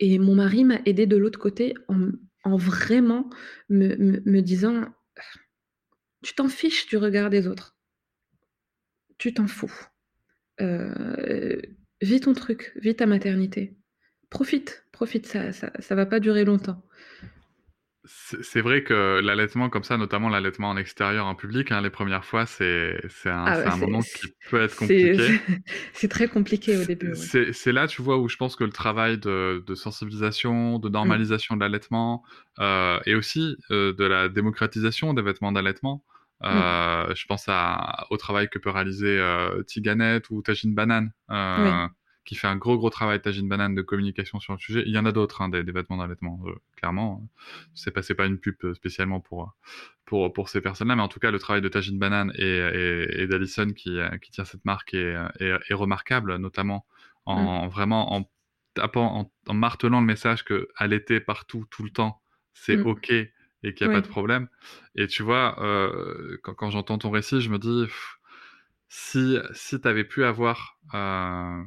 et mon mari m'a aidé de l'autre côté en, vraiment me, disant Tu t'en fiches du regard des autres. Tu t'en fous. vis ton truc, vis ta maternité. Profite, profite, ça, ça, ça va pas durer longtemps. C'est vrai que l'allaitement comme ça, notamment l'allaitement en extérieur, en public, hein, les premières fois, c'est un, ah un moment qui peut être compliqué. C'est très compliqué au début. C'est là, tu vois, où je pense que le travail de, de sensibilisation, de mmh. normalisation de l'allaitement, euh, et aussi euh, de la démocratisation des vêtements d'allaitement, mmh. euh, je pense à, au travail que peut réaliser euh, Tiganet ou Tajine Banane. Qui fait un gros gros travail Tagine Banane de communication sur le sujet. Il y en a d'autres, hein, des, vêtements d'allaitement, euh, clairement. C'est pas, pas une pub euh, spécialement pour, pour, pour ces personnes-là, mais en tout cas, le travail de Tagine Banane et, et, et d'Alison qui, euh, qui tient cette marque est, est, remarquable, notamment en mm. vraiment en tapant, en, martelant le message que allaiter partout, tout le temps, c'est mm. OK et qu'il n'y a pas de problème. Et tu vois, euh, quand, quand j'entends ton récit, je me dis, si, si tu avais pu avoir euh,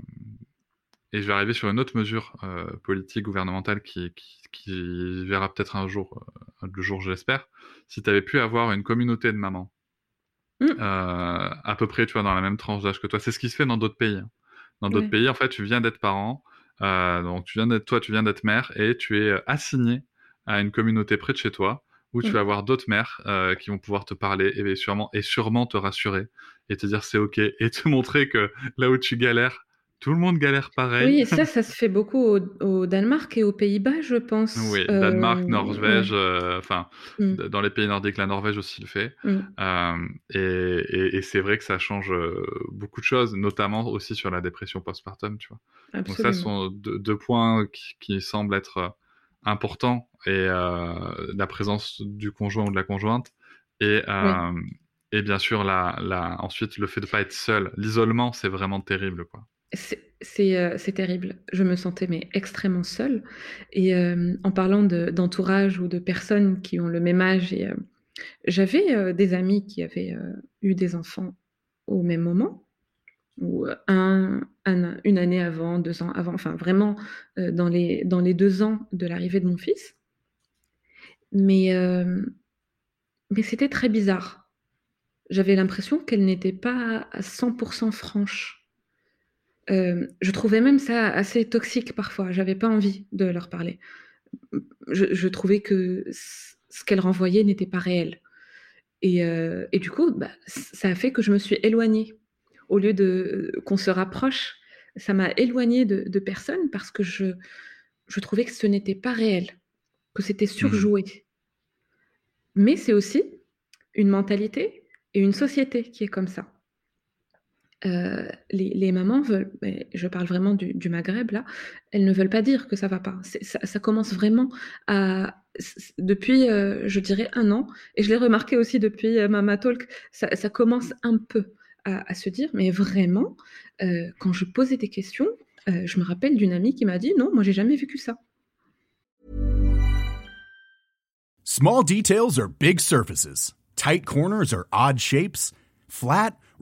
et je vais arriver sur une autre mesure euh, politique, gouvernementale qui, qui, verra peut-être un jour, euh, le jour je l'espère, si tu avais pu avoir une communauté de mamans, mmh. euh, à peu près, tu vois, dans la même tranche d'âge que toi. C'est ce qui se fait dans d'autres pays. Hein. Dans d'autres pays, en fait, tu viens d'être parent, donc tu viens d'être, toi, tu viens d'être mère, et tu es assigné à une communauté près de chez toi, où tu mmh. vas avoir d'autres mères qui vont pouvoir te parler et sûrement, et sûrement te rassurer et te dire c'est ok et te montrer que là où tu galères, tout le monde galère pareil. Oui, et ça, ça se fait beaucoup au, Danemark et aux Pays-Bas, je pense. Oui, Danemark, euh, Norvège, euh, enfin, mm. dans les pays nordiques, la Norvège aussi le fait. Mm. Euh, et, et, c'est vrai que ça change beaucoup de choses, notamment aussi sur la dépression postpartum, tu vois. Donc ça, sont deux, points qui, semblent être importants, et la présence du conjoint ou de la conjointe, et, et bien sûr, la, la, ensuite, le fait de ne pas être seul. L'isolement, c'est vraiment terrible, quoi. Euh, c'est terrible. Je me sentais mais extrêmement seule. Et euh, en parlant d'entourage ou de personnes qui ont le même âge, euh, j'avais des amis qui avaient eu des enfants au même moment, ou un, une année avant, deux ans avant, enfin vraiment dans, les, dans les deux ans de l'arrivée de mon fils. Mais, mais c'était très bizarre. J'avais l'impression qu'elle n'était pas à 100% franche euh, je trouvais même ça assez toxique parfois. J'avais pas envie de leur parler. Je, trouvais que ce qu'elles renvoyaient n'était pas réel. Et, euh, du coup, bah, ça a fait que je me suis éloignée. Au lieu de qu'on se rapproche, ça m'a éloignée de, personnes parce que je, je trouvais que ce n'était pas réel, que c'était surjoué. Mmh. Mais c'est aussi une mentalité et une société qui est comme ça. Euh, les, mamans veulent, je parle vraiment du, Maghreb là, elles ne veulent pas dire que ça va pas. Ça, commence vraiment à, depuis, euh, je dirais, un an, et je l'ai remarqué aussi depuis euh, Mama Talk, ça, commence un peu à, se dire, mais vraiment, quand je posais des questions, je me rappelle d'une amie qui m'a dit, non, moi j'ai jamais vécu ça. Small details are big surfaces. Tight corners are odd shapes. Flat,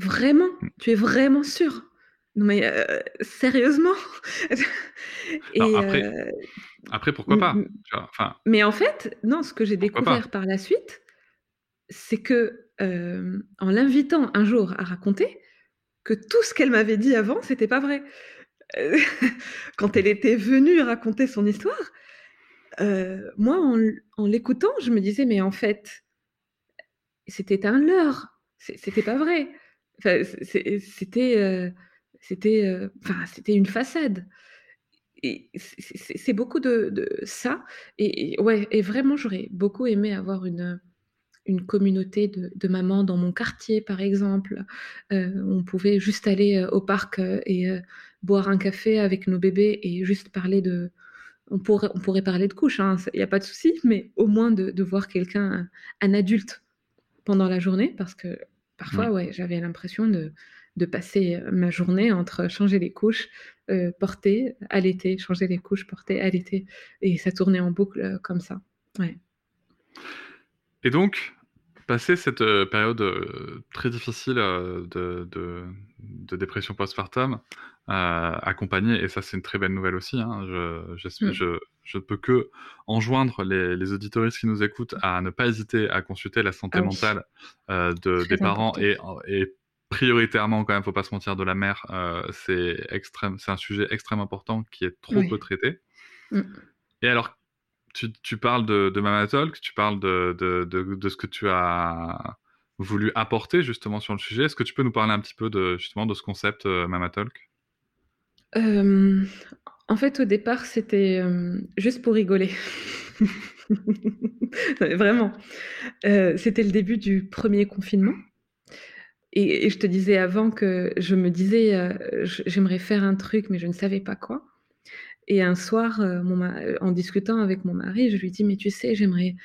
Vraiment? Tu es vraiment sûr Non mais euh, sérieusement? Après, euh, après, pourquoi pas? enfin... Mais en fait, non, ce que j'ai découvert par la suite, c'est que euh, en l'invitant un jour à raconter, que tout ce qu'elle m'avait dit avant, c'était pas vrai. Quand elle était venue raconter son histoire, moi, en, en l'écoutant, je me disais, mais en fait, c'était un leurre, c'était pas vrai c'était, euh, c'était, euh, c'était une façade. C'est beaucoup de, ça. Et, ouais, et vraiment, j'aurais beaucoup aimé avoir une, une communauté de, mamans dans mon quartier, par exemple. on pouvait juste aller au parc et boire un café avec nos bébés et juste parler de, on pourrait, on pourrait parler de couches, il hein, n'y a pas de souci, mais au moins de, voir quelqu'un, un, adulte, pendant la journée, parce que parfois, ouais, j'avais l'impression de, de, passer ma journée entre changer les couches, euh, porter, allaiter, changer les couches, porter, allaiter, et ça tournait en boucle euh, comme ça. Ouais. Et donc, Passer cette euh, période euh, très difficile euh, de, de, dépression postpartum, accompagnée, et ça c'est une très belle nouvelle aussi, hein, je, mm. je, je, peux que enjoindre les, les auditoristes qui nous écoutent à ne pas hésiter à consulter la santé ah mentale de, des parents et, et, prioritairement quand même, faut pas se mentir, de la mère, c'est extrême, c'est un sujet extrêmement important qui est trop peu traité. Mm. Et alors, tu, parles de, de, Mama Talk, tu parles de, de, ce que tu as voulu apporter justement sur le sujet. Est-ce que tu peux nous parler un petit peu de, justement de ce concept euh, Mama Talk? Euh, En fait, au départ, c'était euh, juste pour rigoler. Vraiment. c'était le début du premier confinement. Et, et, je te disais avant que je me disais, j'aimerais faire un truc, mais je ne savais pas quoi. Et un soir, euh, euh, en discutant avec mon mari, je lui dis, mais tu sais, j'aimerais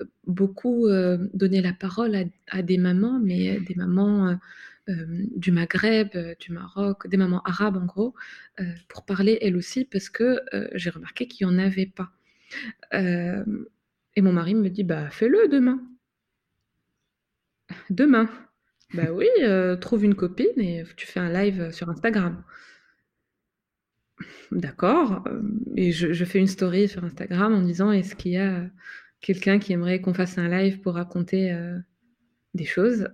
euh, beaucoup donner la parole à, des mamans, mais des mamans du Maghreb, du Maroc, des mamans arabes en gros, pour parler elles aussi, parce que j'ai remarqué qu'il n'y en avait pas. et mon mari me dit, bah fais-le demain. Demain. Bah oui, trouve une copine et tu fais un live sur Instagram. D'accord. Euh, et je, fais une story sur Instagram en disant est-ce qu'il y a quelqu'un qui aimerait qu'on fasse un live pour raconter euh, des choses?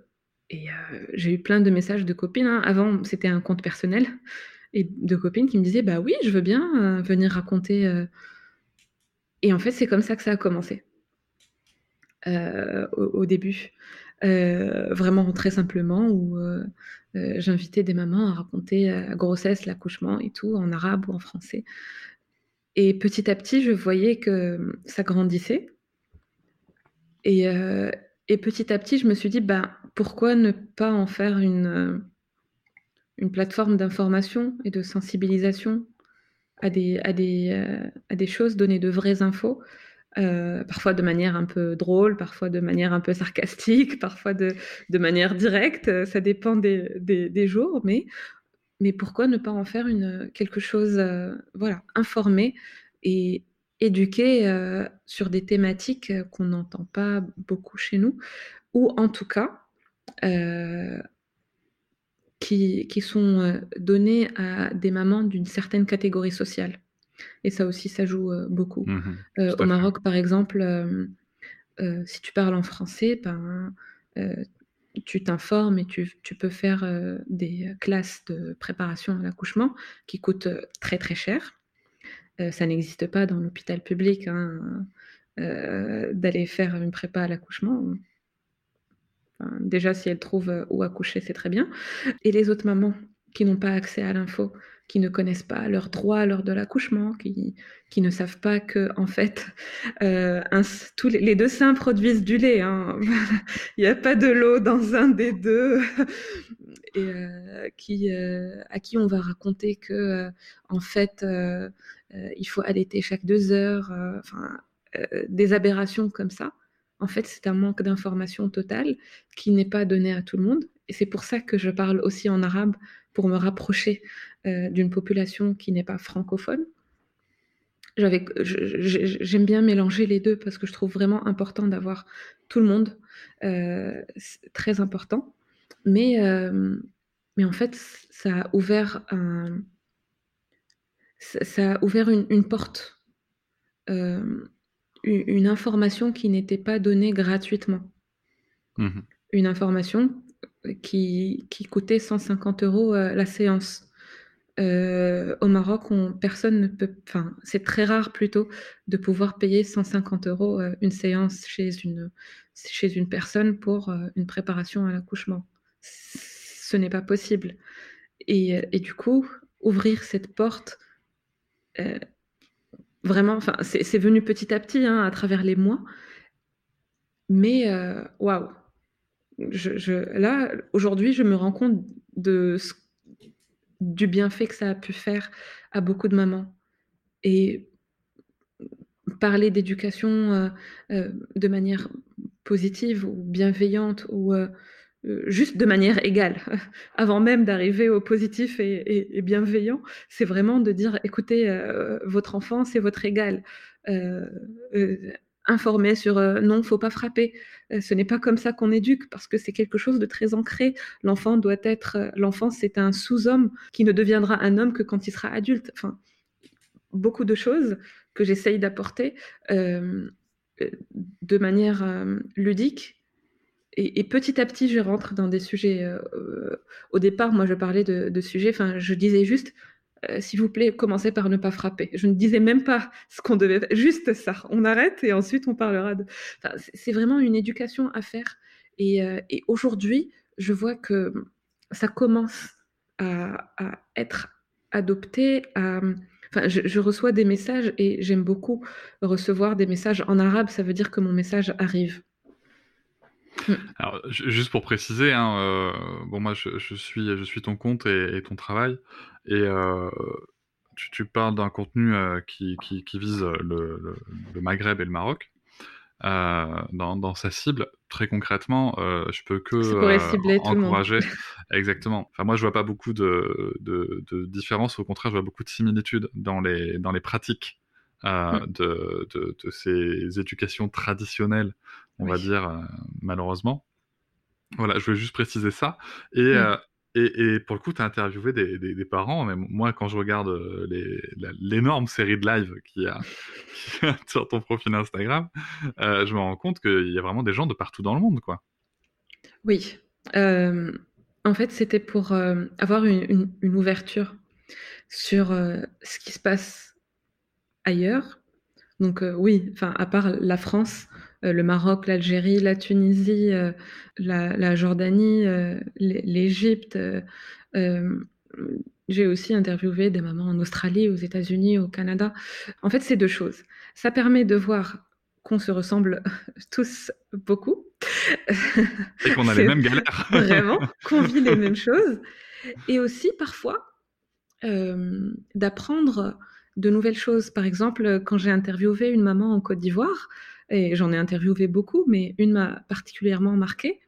Et euh, j'ai eu plein de messages de copines. Hein. Avant, c'était un compte personnel et de copines qui me disaient bah oui, je veux bien venir raconter. Et en fait, c'est comme ça que ça a commencé au, début. Vraiment très simplement où euh, j'invitais des mamans à raconter la grossesse, l'accouchement et tout, en arabe ou en français. Et petit à petit, je voyais que ça grandissait. Et, euh, et petit à petit, je me suis dit, bah, pourquoi ne pas en faire une, une plateforme d'information et de sensibilisation à des, à, des, euh, à des choses, donner de vraies infos euh, parfois de manière un peu drôle, parfois de manière un peu sarcastique, parfois de, manière directe, euh, ça dépend des, jours, mais, pourquoi ne pas en faire une, quelque chose, euh, voilà, informé et éduqué sur des thématiques qu'on n'entend pas beaucoup chez nous, ou en tout cas qui sont données à des mamans d'une certaine catégorie sociale. Et ça aussi, ça joue beaucoup. Mmh au Maroc, par exemple, si tu parles en français, ben, tu t'informes et tu, tu, peux faire des classes de préparation à l'accouchement qui coûtent très très cher. ça n'existe pas dans l'hôpital public hein, d'aller faire une prépa à l'accouchement. déjà, si elles trouvent où accoucher, c'est très bien. Et les autres mamans qui n'ont pas accès à l'info, qui ne connaissent pas leurs droits lors de l'accouchement, qui, qui ne savent pas que en fait euh, tous les, deux seins produisent du lait. Hein. Il n'y a pas de l'eau dans un des deux. Et euh, qui, euh, à qui on va raconter que en fait il faut allaiter chaque deux heures. Enfin, des aberrations comme ça. En fait, c'est un manque d'information totale qui n'est pas donné à tout le monde. Et c'est pour ça que je parle aussi en arabe pour me rapprocher euh, d'une population qui n'est pas francophone. J'aime bien mélanger les deux parce que je trouve vraiment important d'avoir tout le monde, euh, très important. Mais, euh, mais en fait, ça a ouvert, un, ça a ouvert une, porte, une, information qui n'était pas donnée gratuitement. Mmh une information qui, qui coûtait 150 euros euh, la séance. Euh, au Maroc, on, personne ne peut, enfin, c'est très rare plutôt de pouvoir payer 150 euros euh, une séance chez une, chez une personne pour une préparation à l'accouchement. Ce n'est pas possible. Et, et, du coup, ouvrir cette porte, vraiment, enfin, c'est venu petit à petit, hein, à travers les mois, mais waouh, je, là, aujourd'hui, je me rends compte de du bienfait que ça a pu faire à beaucoup de mamans. Et parler d'éducation de manière positive ou bienveillante ou juste de manière égale, avant même d'arriver au positif et, bienveillant, c'est vraiment de dire, écoutez, votre enfant, c'est votre égal informer sur euh, non, faut pas frapper. Euh, ce n'est pas comme ça qu'on éduque parce que c'est quelque chose de très ancré. L'enfant doit être, euh, l'enfant c'est un sous-homme qui ne deviendra un homme que quand il sera adulte. Enfin, beaucoup de choses que j'essaye d'apporter de manière ludique. Et, petit à petit, je rentre dans des sujets. au départ, moi, je parlais de, de sujets. Enfin, je disais juste euh, s'il vous plaît, commencez par ne pas frapper. Je ne disais même pas ce qu'on devait faire, juste ça. On arrête et ensuite on parlera de. c'est vraiment une éducation à faire. Et, euh, aujourd'hui, je vois que ça commence à, être adopté. Enfin, je, reçois des messages et j'aime beaucoup recevoir des messages en arabe. Ça veut dire que mon message arrive. Alors, juste pour préciser, hein, euh, bon, moi, je, suis, je suis ton compte et ton travail. Et euh, tu, parles d'un contenu euh, qui, vise le, Maghreb et le Maroc. Dans, sa cible, très concrètement, je peux que encourager. Exactement. Enfin, moi, je vois pas beaucoup de, de, différences. Au contraire, je vois beaucoup de similitudes dans les, dans les pratiques mm. de, de, ces éducations traditionnelles, on va dire, malheureusement. Voilà, je voulais juste préciser ça. Et, mm. Et, pour le coup, tu as interviewé des, parents. Mais moi, quand je regarde euh, l'énorme série de live qu'il y, a sur ton profil Instagram, euh, je me rends compte qu'il y a vraiment des gens de partout dans le monde. quoi. Oui. Euh, en fait, c'était pour avoir une, une, ouverture sur ce qui se passe ailleurs. Donc oui, enfin, à part la France, euh, le Maroc, l'Algérie, la Tunisie, euh, la, Jordanie, euh, l'Égypte. j'ai aussi interviewé des mamans en Australie, aux États-Unis, au Canada. En fait, c'est deux choses. Ça permet de voir qu'on se ressemble tous beaucoup. Et qu'on a les mêmes galères. vraiment, qu'on vit les mêmes choses. Et aussi, parfois, d'apprendre de nouvelles choses. Par exemple, quand j'ai interviewé une maman en Côte d'Ivoire, et j'en ai interviewé beaucoup, mais une m'a particulièrement marquée,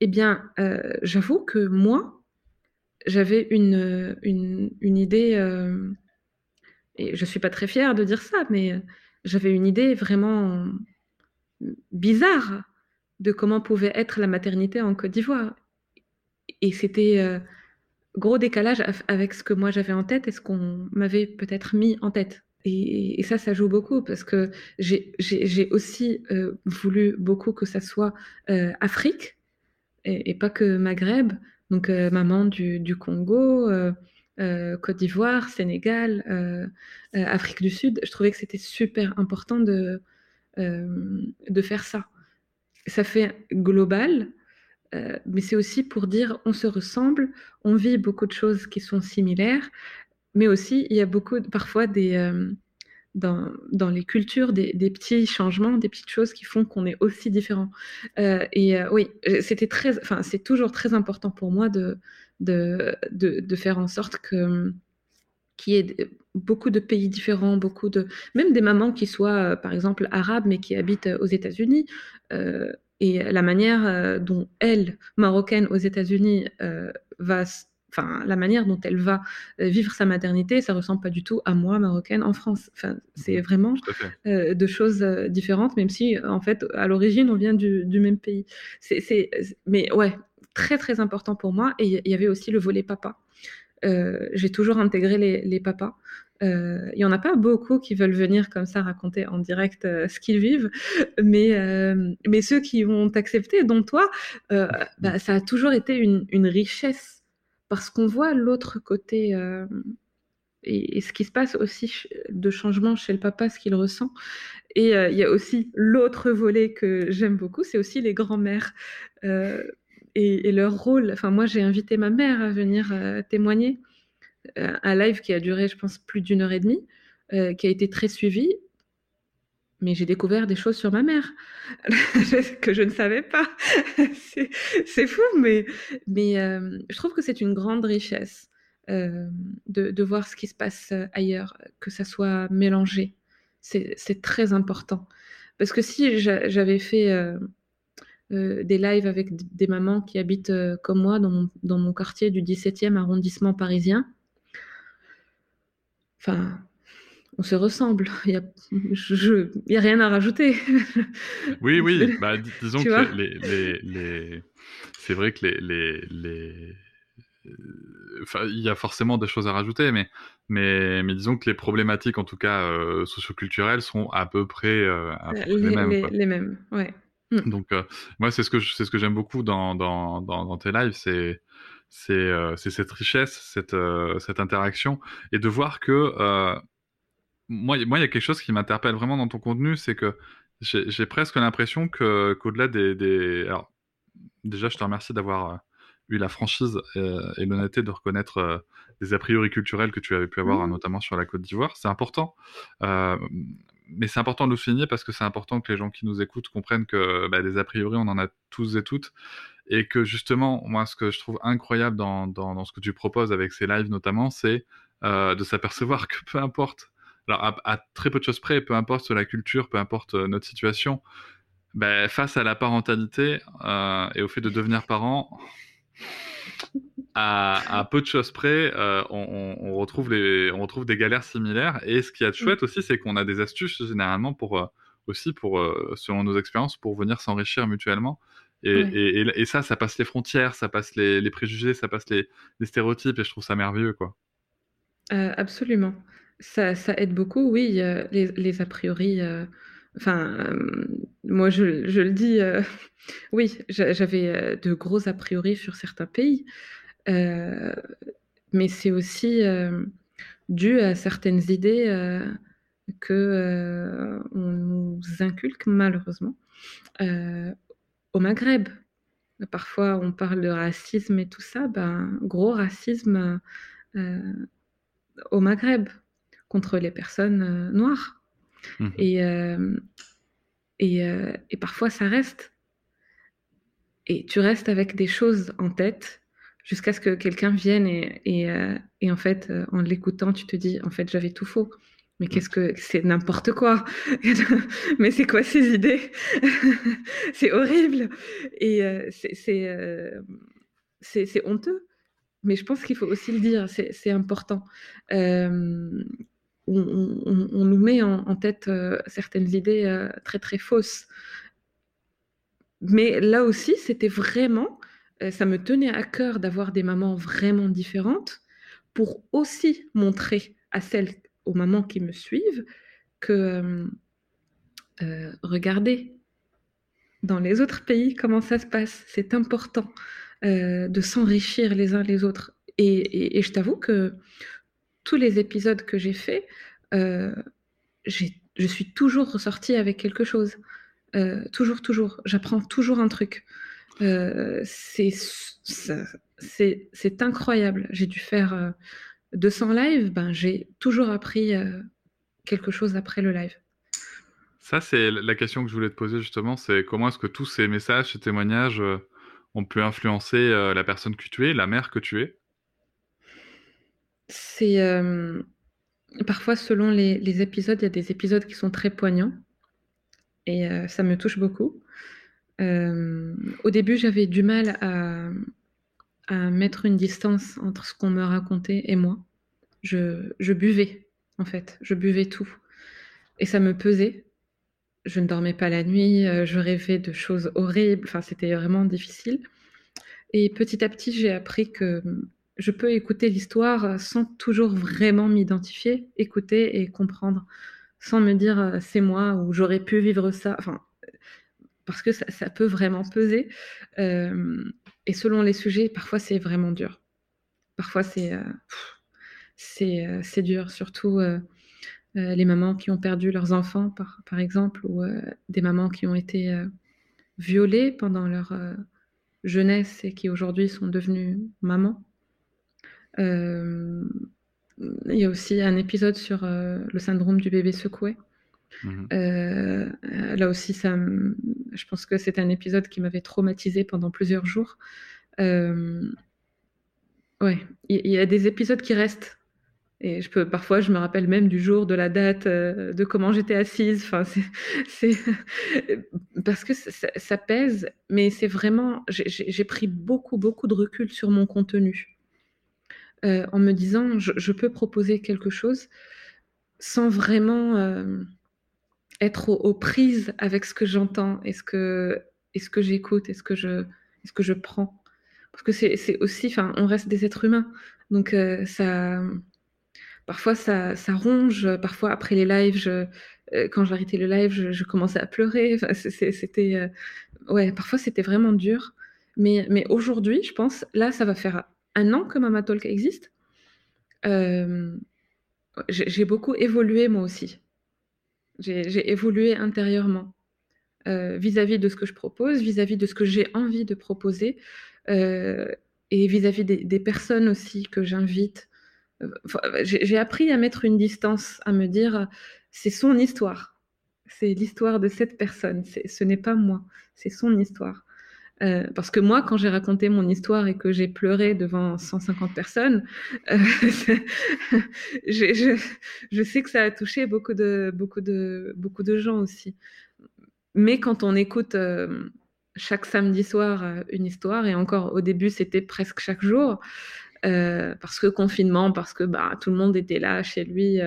eh bien, euh, j'avoue que moi, j'avais une, une, idée, euh, et je ne suis pas très fière de dire ça, mais j'avais une idée vraiment bizarre de comment pouvait être la maternité en Côte d'Ivoire. Et c'était euh, gros décalage avec ce que moi j'avais en tête et ce qu'on m'avait peut-être mis en tête. Et, ça, ça joue beaucoup parce que j'ai aussi euh, voulu beaucoup que ça soit euh, Afrique et, pas que Maghreb. Donc, euh, maman du, Congo, Côte d'Ivoire, Sénégal, Afrique du Sud. Je trouvais que c'était super important de, de faire ça. Ça fait global, mais c'est aussi pour dire on se ressemble, on vit beaucoup de choses qui sont similaires, mais aussi il y a beaucoup, parfois, des, euh, dans, dans, les cultures, des, petits changements, des petites choses qui font qu'on est aussi différent. Euh, et euh, oui, c'était très, enfin, c'est toujours très important pour moi de, de, de, de faire en sorte que qu'il y ait beaucoup de pays différents, beaucoup de même des mamans qui soient par exemple arabes mais qui habitent aux États-Unis. et la manière dont elle, marocaine aux États-Unis, va enfin, la manière dont elle va euh, vivre sa maternité, ça ressemble pas du tout à moi, marocaine, en France. Enfin, c'est mhm. vraiment euh, deux choses euh, différentes, même si, en fait, à l'origine, on vient du, même pays. C'est, mais ouais, très, très important pour moi. Et il y avait aussi le volet papa. j'ai toujours intégré les, papas. Il y en a pas beaucoup qui veulent venir comme ça raconter en direct ce qu'ils vivent, mais, mais ceux qui vont t'accepter, dont toi, bah, ça a toujours été une, une richesse parce qu'on voit l'autre côté euh, et, ce qui se passe aussi de changement chez le papa, ce qu'il ressent. Et euh, il y a aussi l'autre volet que j'aime beaucoup, c'est aussi les grands-mères euh, et, leur rôle. Enfin, moi, j'ai invité ma mère à venir témoigner. Un live qui a duré, je pense, plus d'une heure et demie, qui a été très suivi. mais j'ai découvert des choses sur ma mère que je ne savais pas. c'est fou, mais, euh, je trouve que c'est une grande richesse euh, de, voir ce qui se passe ailleurs, que ça soit mélangé. C'est très important. Parce que si j'avais fait euh, des lives avec des mamans qui habitent comme moi dans mon, dans mon quartier du 17e arrondissement parisien, enfin, on se ressemble. Il n'y a, a rien à rajouter. oui, oui. Bah, disons que les, c'est vrai que les, les, Enfin, il y a forcément des choses à rajouter, mais, mais, mais disons que les problématiques, en tout cas euh, socioculturelles, sont à peu près, euh, les, mêmes. Les, mêmes, ouais. Mm. Donc, euh, moi, c'est ce que c'est ce que j'aime beaucoup dans, dans, dans, tes lives, c'est c'est cette richesse, cette, cette interaction, et de voir que moi, moi, il y a quelque chose qui m'interpelle vraiment dans ton contenu, c'est que j'ai presque l'impression que qu'au-delà des, des, Alors, déjà, je te remercie d'avoir euh, eu la franchise euh, et, l'honnêteté de reconnaître euh, des a priori culturels que tu avais pu avoir, mmh. notamment sur la Côte d'Ivoire. C'est important. mais c'est important de le souligner parce que c'est important que les gens qui nous écoutent comprennent que bah, des a priori, on en a tous et toutes. Et que justement, moi, ce que je trouve incroyable dans, dans, dans ce que tu proposes avec ces lives notamment, c'est de s'apercevoir que peu importe alors à, très peu de choses près, peu importe la culture, peu importe euh, notre situation, ben, face à la parentalité euh, et au fait de devenir parent, à, peu de choses près, euh, on, retrouve les, on retrouve des galères similaires. Et ce qui est chouette aussi, c'est qu'on a des astuces généralement pour aussi pour selon nos expériences pour venir s'enrichir mutuellement. Et, ça, ça passe les frontières, ça passe les, préjugés, ça passe les, stéréotypes, et je trouve ça merveilleux, quoi. absolument. Ça, aide beaucoup, oui, les, les a priori. Euh, enfin, euh, moi, je, le dis, euh, oui, j'avais de gros a priori sur certains pays, mais c'est aussi dû à certaines idées que on nous inculque malheureusement au Maghreb. Parfois, on parle de racisme et tout ça, ben, gros racisme au Maghreb contre les personnes euh, noires. Mmh. Et, euh, et, euh, et, parfois, ça reste. Et tu restes avec des choses en tête jusqu'à ce que quelqu'un vienne et, et, et, en fait, en l'écoutant, tu te dis, en fait, j'avais tout faux. Mais qu'est-ce que c'est n'importe quoi Mais c'est quoi ces idées? C'est horrible et c'est c'est honteux. Mais je pense qu'il faut aussi le dire, c'est important. On, nous met en, tête euh, certaines idées euh, très très fausses. Mais là aussi, c'était vraiment, euh, ça me tenait à cœur d'avoir des mamans vraiment différentes pour aussi montrer à celles, aux mamans qui me suivent, que regardez, dans les autres pays, comment ça se passe. C'est important de s'enrichir les uns les autres. et je t'avoue que tous les épisodes que j'ai faits, euh, je suis toujours ressortie avec quelque chose. Euh, toujours, toujours. J'apprends toujours un truc. Euh, c'est incroyable. J'ai dû faire 200 lives. Ben, j'ai toujours appris quelque chose après le live. Ça, c'est la question que je voulais te poser justement. C'est comment est-ce que tous ces messages, ces témoignages ont pu influencer la personne que tu es, la mère que tu es? C'est euh, parfois selon les, épisodes, il y a des épisodes qui sont très poignants et euh, ça me touche beaucoup. Euh, au début, j'avais du mal à, mettre une distance entre ce qu'on me racontait et moi. Je, je, buvais, en fait, je buvais tout. Et ça me pesait. Je ne dormais pas la nuit, je rêvais de choses horribles, enfin, c'était vraiment difficile. Et petit à petit, j'ai appris que je peux écouter l'histoire sans toujours vraiment m'identifier, écouter et comprendre, sans me dire euh, c'est moi ou j'aurais pu vivre ça. Enfin, parce que ça, peut vraiment peser. Euh, et selon les sujets, parfois c'est vraiment dur. Parfois c'est euh, c'est dur, surtout les mamans qui ont perdu leurs enfants, par, par exemple, ou des mamans qui ont été violées pendant leur jeunesse et qui aujourd'hui sont devenues mamans. Euh, il y a aussi un épisode sur euh, le syndrome du bébé secoué. Mmh là aussi, ça, je pense que c'est un épisode qui m'avait traumatisé pendant plusieurs jours. ouais, il y, a des épisodes qui restent et je peux, parfois, je me rappelle même du jour, de la date, euh, de comment j'étais assise. Enfin, c'est parce que ça, pèse, mais c'est vraiment. J'ai pris beaucoup, beaucoup de recul sur mon contenu euh, en me disant, je, peux proposer quelque chose sans vraiment euh, être aux, prises avec ce que j'entends et ce que, et ce que j'écoute et ce que je, ce que je prends. Parce que c'est aussi, enfin, on reste des êtres humains, donc ça Parfois, ça, ça, ronge. Parfois, après les lives, euh, quand j'arrêtais le live, je, commençais à pleurer. C'était, euh, ouais, parfois c'était vraiment dur. Mais, mais aujourd'hui, je pense, là, ça va faire un an que Mama Talk existe. Euh, j'ai beaucoup évolué moi aussi. J'ai évolué intérieurement vis-à-vis de ce que je propose, vis-à-vis de ce que j'ai envie de proposer, et vis-à-vis des, personnes aussi que j'invite j'ai appris à mettre une distance, à me dire, c'est son histoire. C'est l'histoire de cette personne. Ce n'est pas moi. C'est son histoire. Euh, parce que moi, quand j'ai raconté mon histoire et que j'ai pleuré devant 150 personnes, euh, je, sais que ça a touché beaucoup de, beaucoup de, beaucoup de gens aussi. Mais quand on écoute euh, chaque samedi soir une histoire, et encore au début c'était presque chaque jour, parce que confinement, parce que bah, tout le monde était là chez lui,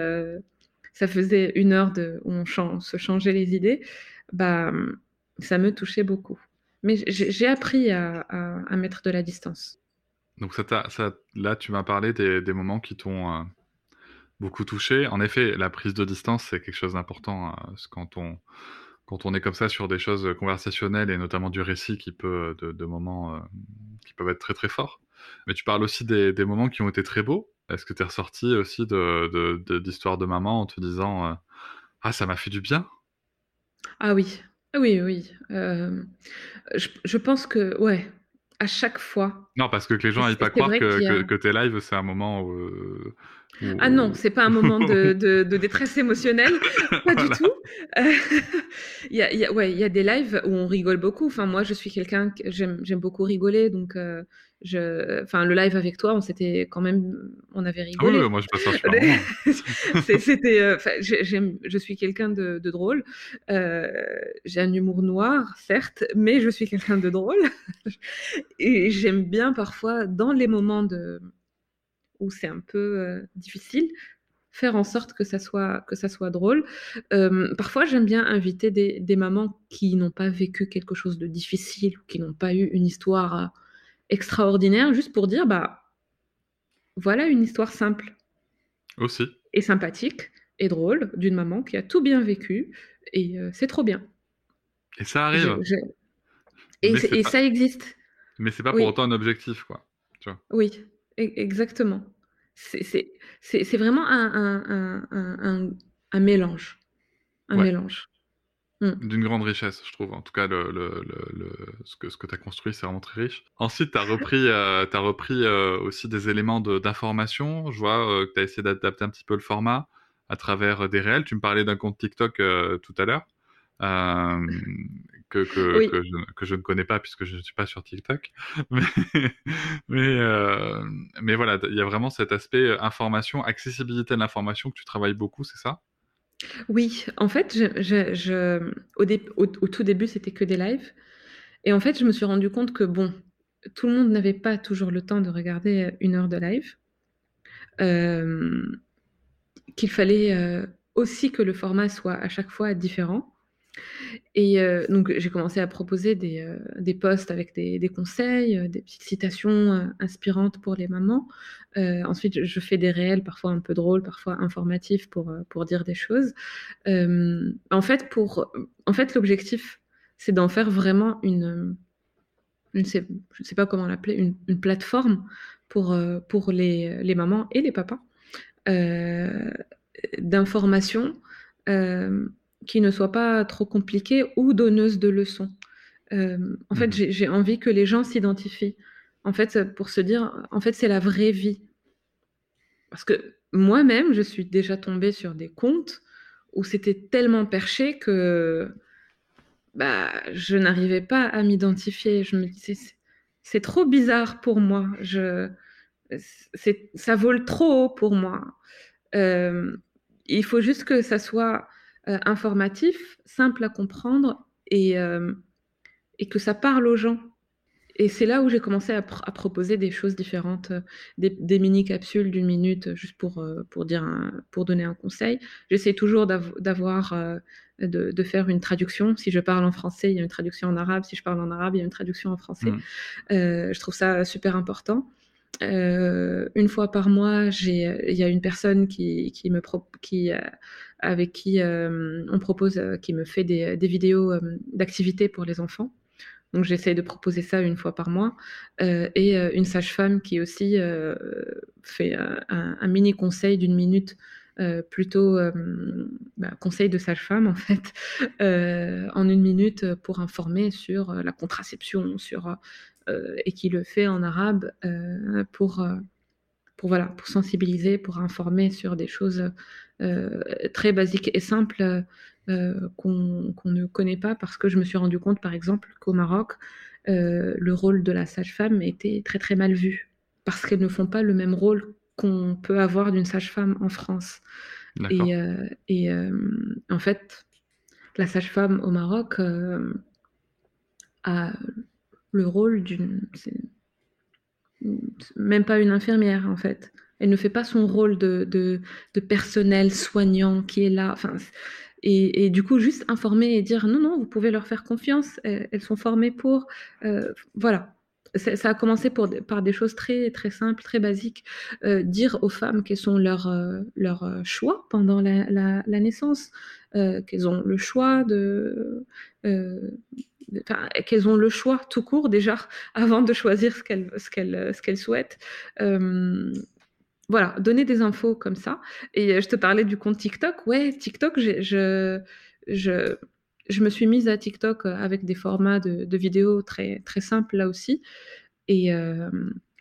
ça faisait une heure de, où on se changeait les idées, bah, ça me touchait beaucoup. Mais j'ai appris à, mettre de la distance. Donc ça, ça là, tu m'as parlé des, moments qui t'ont euh, beaucoup touché. En effet, la prise de distance, c'est quelque chose d'important quand on quand on est comme ça sur des choses conversationnelles et notamment du récit qui peut de, de moments qui peuvent être très très forts. Mais tu parles aussi des, moments qui ont été très beaux. Est-ce que tu es ressorti aussi d'histoires de, de, maman en te disant euh, Ah, ça m'a fait du bien? Ah oui, oui, oui. Euh, je, pense que, ouais, à chaque fois. Non, parce que les gens n'aillent pas croire que, que, tes lives, c'est un moment Ah non, c'est pas un moment de, de, détresse émotionnelle, pas du tout. Il y, a, y, a, ouais, y a des lives où on rigole beaucoup. Enfin, moi, je suis quelqu'un, j'aime beaucoup rigoler, donc euh, je, enfin, le live avec toi, on s'était quand même, on avait ah rigolé. oui, moi je passe ça C'était, euh, je suis quelqu'un de, drôle. Euh, j'ai un humour noir, certes, mais je suis quelqu'un de drôle. Et j'aime bien parfois, dans les moments de où c'est un peu euh, difficile, faire en sorte que ça soit, que ça soit drôle. parfois, j'aime bien inviter des, des mamans qui n'ont pas vécu quelque chose de difficile, ou qui n'ont pas eu une histoire extraordinaire juste pour dire bah voilà une histoire simple. Aussi. Et sympathique et drôle d'une maman qui a tout bien vécu et euh, c'est trop bien. Et ça arrive. Et, ça existe. Mais c'est pas pour autant un objectif, quoi. Tu vois. Oui, exactement. C'est vraiment un, un, un, un, mélange. Un mélange. Mm. d'une grande richesse, je trouve. En tout cas, le, le, le, ce que, ce que tu as construit, c'est vraiment très riche. Ensuite, tu as repris, euh, as repris euh, aussi des éléments d'information. Je vois euh, que tu as essayé d'adapter un petit peu le format à travers des réels. Tu me parlais d'un compte TikTok tout à l'heure. Que, que, que, je, que, je, ne connais pas puisque je ne suis pas sur TikTok. Mais, mais, mais voilà, il y a vraiment cet aspect information, accessibilité de l'information que tu travailles beaucoup, c'est ça? Oui, en fait, je, au, tout début, c'était que des lives. Et en fait, je me suis rendu compte que, bon, tout le monde n'avait pas toujours le temps de regarder une heure de live. Euh, qu'il fallait euh, aussi que le format soit à chaque fois différent. Et euh, donc, j'ai commencé à proposer des, euh, des posts avec des, des conseils, euh, des petites citations inspirantes pour les mamans. ensuite, je fais des réels, parfois un peu drôles, parfois informatifs pour, pour dire des choses. en fait, en fait l'objectif, c'est d'en faire vraiment une, je ne sais pas comment l'appeler, une, une, plateforme pour, pour les, les, mamans et les papas d'information qui ne soit pas trop compliquée ou donneuse de leçons. Euh, en fait, mhm. j'ai envie que les gens s'identifient. En fait, pour se dire, en fait, c'est la vraie vie. Parce que moi-même, je suis déjà tombée sur des comptes où c'était tellement perché que bah, je n'arrivais pas à m'identifier. Je me disais, c'est trop bizarre pour moi. Je, ça vole trop haut pour moi. Euh, il faut juste que ça soit euh, informatif, simple à comprendre et, euh, et que ça parle aux gens. Et c'est là où j'ai commencé à, proposer des choses différentes, des, mini-capsules d'une minute, juste pour, pour, dire pour donner un conseil. J'essaie toujours d'avoir, de, faire une traduction. Si je parle en français, il y a une traduction en arabe. Si je parle en arabe, il y a une traduction en français. Mmh. je trouve ça super important. Euh, une fois par mois, il y a une personne qui, qui me qui, euh, avec qui euh, on propose, qui me fait des, vidéos d'activités pour les enfants. Donc j'essaye de proposer ça une fois par mois. et une sage-femme qui aussi fait un, mini conseil d'une minute plutôt bah, conseil de sage-femme en fait, en une minute pour informer sur la contraception, sur euh, et qui le fait en arabe euh, pour, euh, pour, voilà, pour sensibiliser, pour informer sur des choses très basiques et simples qu'on ne connaît pas parce que je me suis rendu compte, par exemple, qu'au Maroc, le rôle de la sage-femme était très très mal vu parce qu'elles ne font pas le même rôle qu'on peut avoir d'une sage-femme en France. Et, et en fait, la sage-femme au Maroc a le rôle d'une. Même pas une infirmière, en fait. Elle ne fait pas son rôle de, personnel soignant qui est là. Et, du coup, juste informer et dire non, non, vous pouvez leur faire confiance, elles, sont formées pour. Euh, voilà. Ça a commencé par des choses très, très simples, très basiques. Euh, dire aux femmes quels sont leurs leur euh, choix pendant la naissance, qu'elles ont le choix de, qu'elles ont le choix tout court déjà avant de choisir ce qu'elles ce qu'elles ce qu'elles souhaitent. Euh, voilà, donner des infos comme ça. Et euh, je te parlais du compte TikTok. Ouais, TikTok, je, je, je, me suis mise à TikTok avec des formats de, vidéos très, très simples là aussi. Et, euh,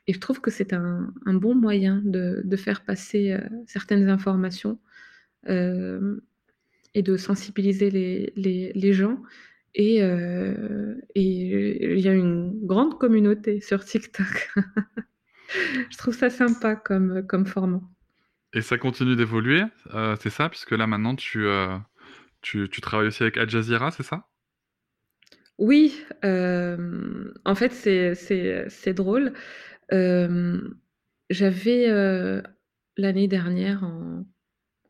et je trouve que c'est un, un, bon moyen de, de faire passer certaines informations et de sensibiliser les, les, les gens. Et, euh, et il y a une grande communauté sur TikTok. je trouve ça sympa comme, comme format. Et ça continue d'évoluer, euh, c'est ça Puisque là maintenant tu, euh, tu, tu, travailles aussi avec Al Jazeera, c'est ça? Oui, en fait c'est drôle. J'avais l'année dernière en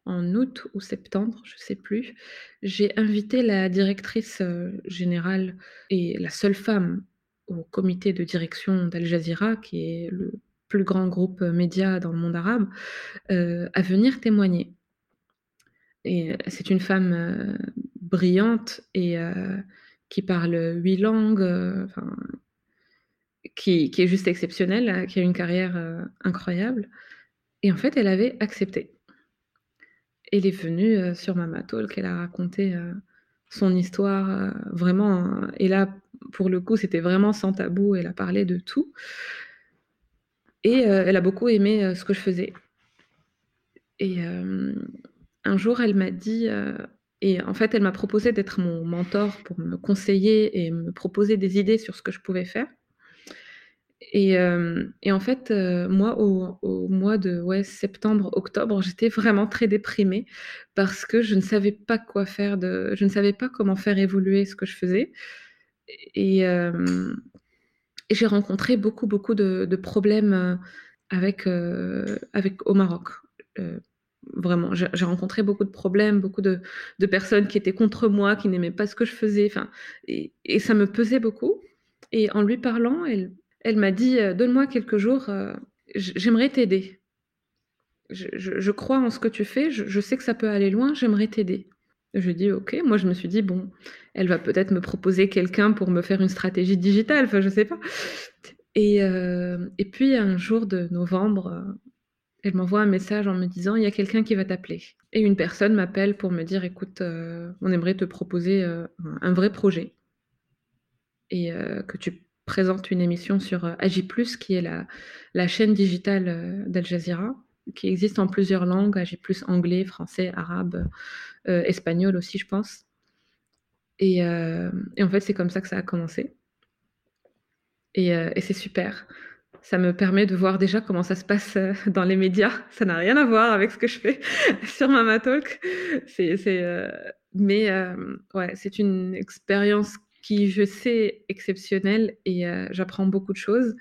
en août ou septembre, je ne sais plus, j'ai invité la directrice euh, générale et la seule femme au comité de direction d'Al Jazeera, qui est le plus grand groupe média dans le monde arabe, euh, à venir témoigner. Et euh, c'est une femme brillante et qui parle huit langues, qui, qui, est juste exceptionnelle, qui a une carrière incroyable. Et en fait, elle avait accepté elle est venue euh, sur Mama Talk, elle a raconté euh, son histoire euh, vraiment. et là, pour le coup, c'était vraiment sans tabou, elle a parlé de tout. Et elle a beaucoup aimé ce que je faisais. Et un jour, elle m'a dit, et en fait, elle m'a proposé d'être mon mentor pour me conseiller et me proposer des idées sur ce que je pouvais faire. Et, euh, et, en fait, euh, moi, au, mois de septembre, octobre, j'étais vraiment très déprimée parce que je ne savais pas quoi faire, je ne savais pas comment faire évoluer ce que je faisais. Et, euh, j'ai rencontré beaucoup, beaucoup de, problèmes avec, au Maroc. vraiment, j'ai rencontré beaucoup de problèmes, beaucoup de, personnes qui étaient contre moi, qui n'aimaient pas ce que je faisais. Et, et ça me pesait beaucoup. Et en lui parlant, elle, elle m'a dit euh, Donne-moi quelques jours, euh, j'aimerais t'aider. Je, crois en ce que tu fais, je, sais que ça peut aller loin, j'aimerais t'aider. Je dis ok, moi je me suis dit bon, elle va peut-être me proposer quelqu'un pour me faire une stratégie digitale, enfin je sais pas. Et, euh, et puis un jour de novembre, elle m'envoie un message en me disant il y a quelqu'un qui va t'appeler. Et une personne m'appelle pour me dire écoute, on aimerait te proposer un vrai projet et que tu présente une émission sur euh, Agi+, qui est la, chaîne digitale euh, d'Al Jazeera. qui existe en plusieurs langues. Plus anglais, français, arabe, euh, espagnol aussi, je pense. Et, en fait, c'est comme ça que ça a commencé. Et, c'est super. Ça me permet de voir déjà comment ça se passe dans les médias. Ça n'a rien à voir avec ce que je fais sur Mama Talk. Mais ouais, c'est une expérience qui, je sais, exceptionnelle et j'apprends beaucoup de choses.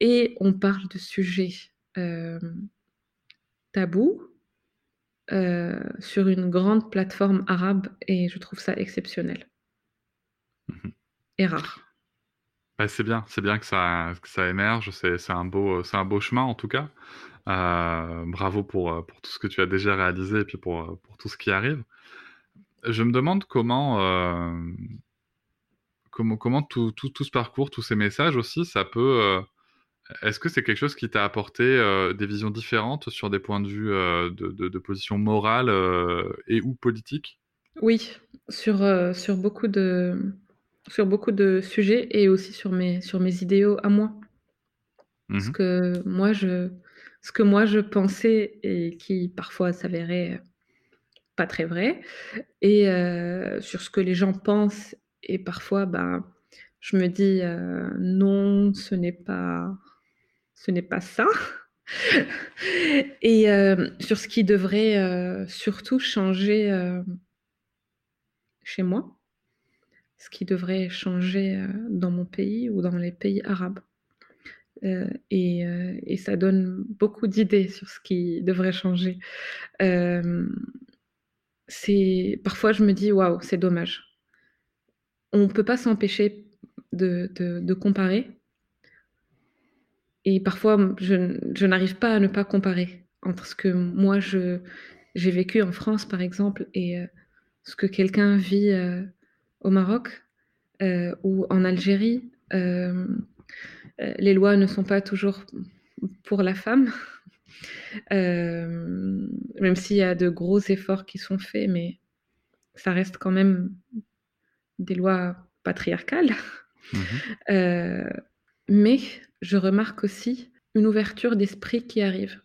Et on parle de sujets tabous sur une grande plateforme arabe et je trouve ça exceptionnel. Mmh et rare. Bah, c'est bien, c'est bien que ça, que ça émerge, c'est un, beau, un beau chemin en tout cas. bravo pour, pour tout ce que tu as déjà réalisé et puis pour, pour tout ce qui arrive. Je me demande comment, comment, comment tout, tout, tout, ce parcours, tous ces messages aussi, ça peut est-ce que c'est quelque chose qui t'a apporté euh, des visions différentes sur des points de vue euh, de, de, position morale euh, et ou politique? Oui, sur, sur, beaucoup de, sur beaucoup de sujets et aussi sur mes, sur mes idéaux à moi. Mmh ce, que moi je, ce que moi je pensais et qui parfois s'avérait pas très vrai, et sur ce que les gens pensent et parfois ben, je me dis non, ce n'est pas ce n'est pas ça. et euh, sur ce qui devrait euh, surtout changer euh, chez moi, ce qui devrait changer dans mon pays ou dans les pays arabes. Et, et, ça donne beaucoup d'idées sur ce qui devrait changer. c'est parfois je me dis waouh, c'est dommage. On ne peut pas s'empêcher de, de, comparer, et parfois, je, je n'arrive pas à ne pas comparer entre ce que moi, j'ai vécu en France, par exemple, et euh, ce que quelqu'un vit euh, au Maroc euh, ou en Algérie. les lois ne sont pas toujours pour la femme, même s'il y a de gros efforts qui sont faits, mais ça reste quand même des lois patriarcales. Mmh mais je remarque aussi une ouverture d'esprit qui arrive.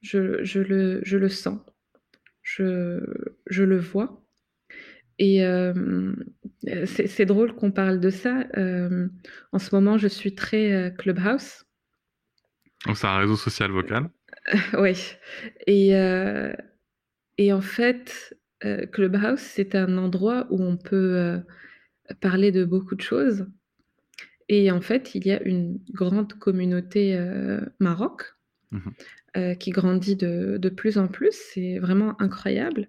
Je, je, le, je le, sens, je, je, le vois. Et euh, c'est drôle qu'on parle de ça. Euh, en ce moment, je suis très euh, Clubhouse. Donc c'est un réseau social vocal Oui. Et, et en fait, Clubhouse, c'est un endroit où on peut parler de beaucoup de choses et en fait, il y a une grande communauté euh, Maroc mmh euh, qui grandit de, de, plus en plus. C'est vraiment incroyable.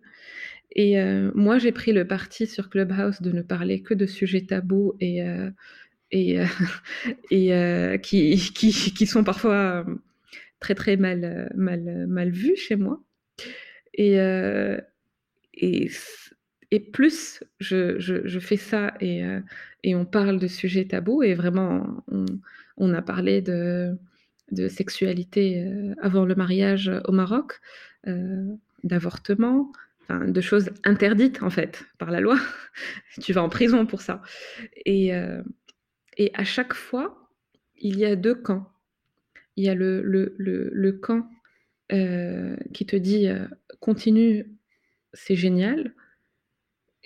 Et euh, moi, j'ai pris le parti sur Clubhouse de ne parler que de sujets tabous et, et, et qui, qui, qui, sont parfois très très mal, mal, mal vus chez moi. Et, et plus je, fais ça et, euh, et, on parle de sujets tabous, et vraiment, on, a parlé de, sexualité euh, avant le mariage au Maroc, euh, d'avortement, de choses interdites en fait par la loi. tu vas en prison pour ça. Et, à chaque fois, il y a deux camps. Il y a le camp qui te dit continue, c'est génial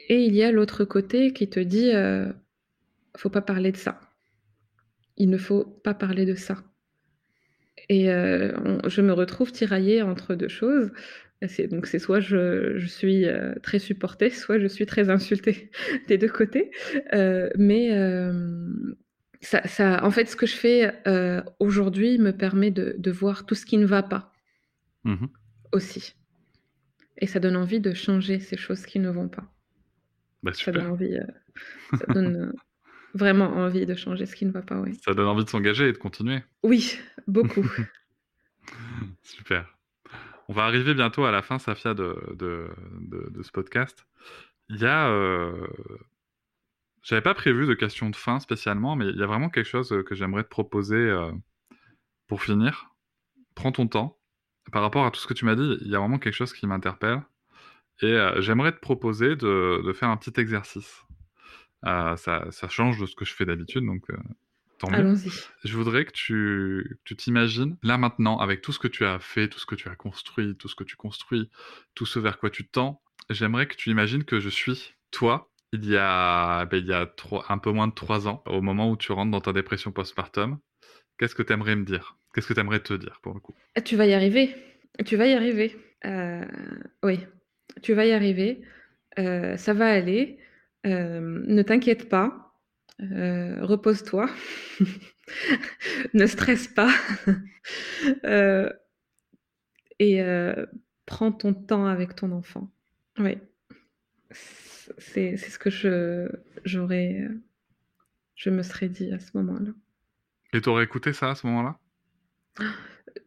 et il y a l'autre côté qui te dit euh, faut pas parler de ça. Il ne faut pas parler de ça. Et euh, je me retrouve tiraillée entre deux choses. donc c'est soit je, suis euh, très supportée, soit je suis très insultée des deux côtés. Euh, mais ça, ça, en fait, ce que je fais aujourd'hui me permet de, de, voir tout ce qui ne va pas mmh aussi. Et ça donne envie de changer ces choses qui ne vont pas. Bah, ça donne envie, euh, ça donne euh, vraiment envie de changer ce qui ne va pas, oui. Ça donne envie de s'engager et de continuer. Oui, beaucoup. super. On va arriver bientôt à la fin, Safia, de, de, de, ce podcast. Il y a. Euh... J'avais pas prévu de questions de fin spécialement, mais il y a vraiment quelque chose que j'aimerais te proposer euh, pour finir. Prends ton temps. Par rapport à tout ce que tu m'as dit, il y a vraiment quelque chose qui m'interpelle. Et euh, j'aimerais te proposer de, de, faire un petit exercice. Euh, ça, ça, change de ce que je fais d'habitude, donc euh, Tant mieux. Allons-y. Je voudrais que tu t'imagines, là maintenant, avec tout ce que tu as fait, tout ce que tu as construit, tout ce que tu construis, tout ce vers quoi tu tends, j'aimerais que tu imagines que je suis toi, il y a, ben, il y a trois- un peu moins de trois ans, au moment où tu rentres dans ta dépression postpartum. Qu'est-ce que tu aimerais me dire? Qu'est-ce que tu aimerais te dire pour le coup? Ah, Tu vas y arriver. Tu vas y arriver. Euh, oui, tu vas y arriver. Euh, ça va aller. Euh, ne t'inquiète pas. Repose-toi. ne stresse pas. Et prends ton temps avec ton enfant. Oui. C'est ce que je j'aurais je me serais dit à ce moment-là. Et t'aurais écouté ça à ce moment-là?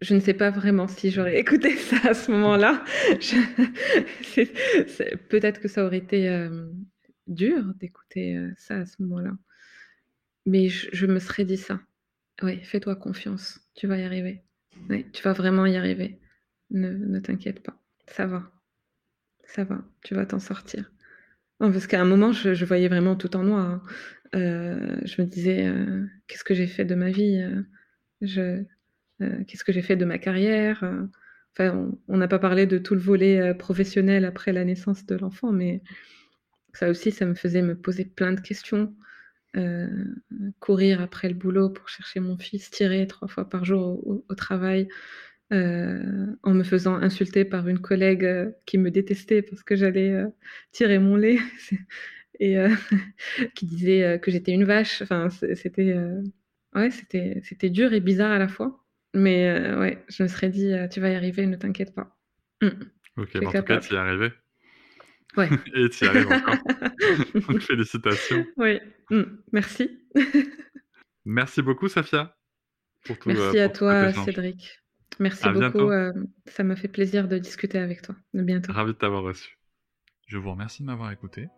Je ne sais pas vraiment si j'aurais écouté ça à ce moment-là. Peut-être que ça aurait été euh, dur d'écouter euh, ça à ce moment-là. Mais je, me serais dit ça. Oui, fais-toi confiance. Tu vas y arriver. Tu vas vraiment y arriver. Ne, t'inquiète pas. Ça va. Ça va. Tu vas t'en sortir. Parce qu'à un moment, je, voyais vraiment tout en noir. hein. Euh, je me disais, qu'est-ce que j'ai fait de ma vie je, qu'est-ce que j'ai fait de ma carrière euh, Enfin, on- n'a pas parlé de tout le volet euh, professionnel après la naissance de l'enfant, mais ça aussi, ça me faisait me poser plein de questions. Euh, courir après le boulot pour chercher mon fils, tirer trois fois par jour au, travail, euh, en me faisant insulter par une collègue euh, qui me détestait parce que j'allais euh, tirer mon lait et euh, qui disait euh, que j'étais une vache. Enfin, c'était euh, ouais, c'était dur et bizarre à la fois. Mais euh, ouais, je me serais dit, euh, tu vas y arriver, ne t'inquiète pas. Mm. Ok, mais en tout cas, tu y es arrivé. Ouais. Et tu y arrives encore. Donc, félicitations. oui, Mm. merci. Merci beaucoup, Safia. Pour tout, euh, Merci à toi. Cédric. Merci À beaucoup. euh, ça m'a fait plaisir de discuter avec toi. À bientôt. Ravi de t'avoir reçu. Je vous remercie de m'avoir écouté.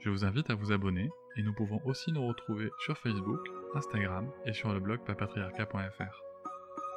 Je vous invite à vous abonner et nous pouvons aussi nous retrouver sur Facebook, Instagram et sur le blog papatriarca.fr.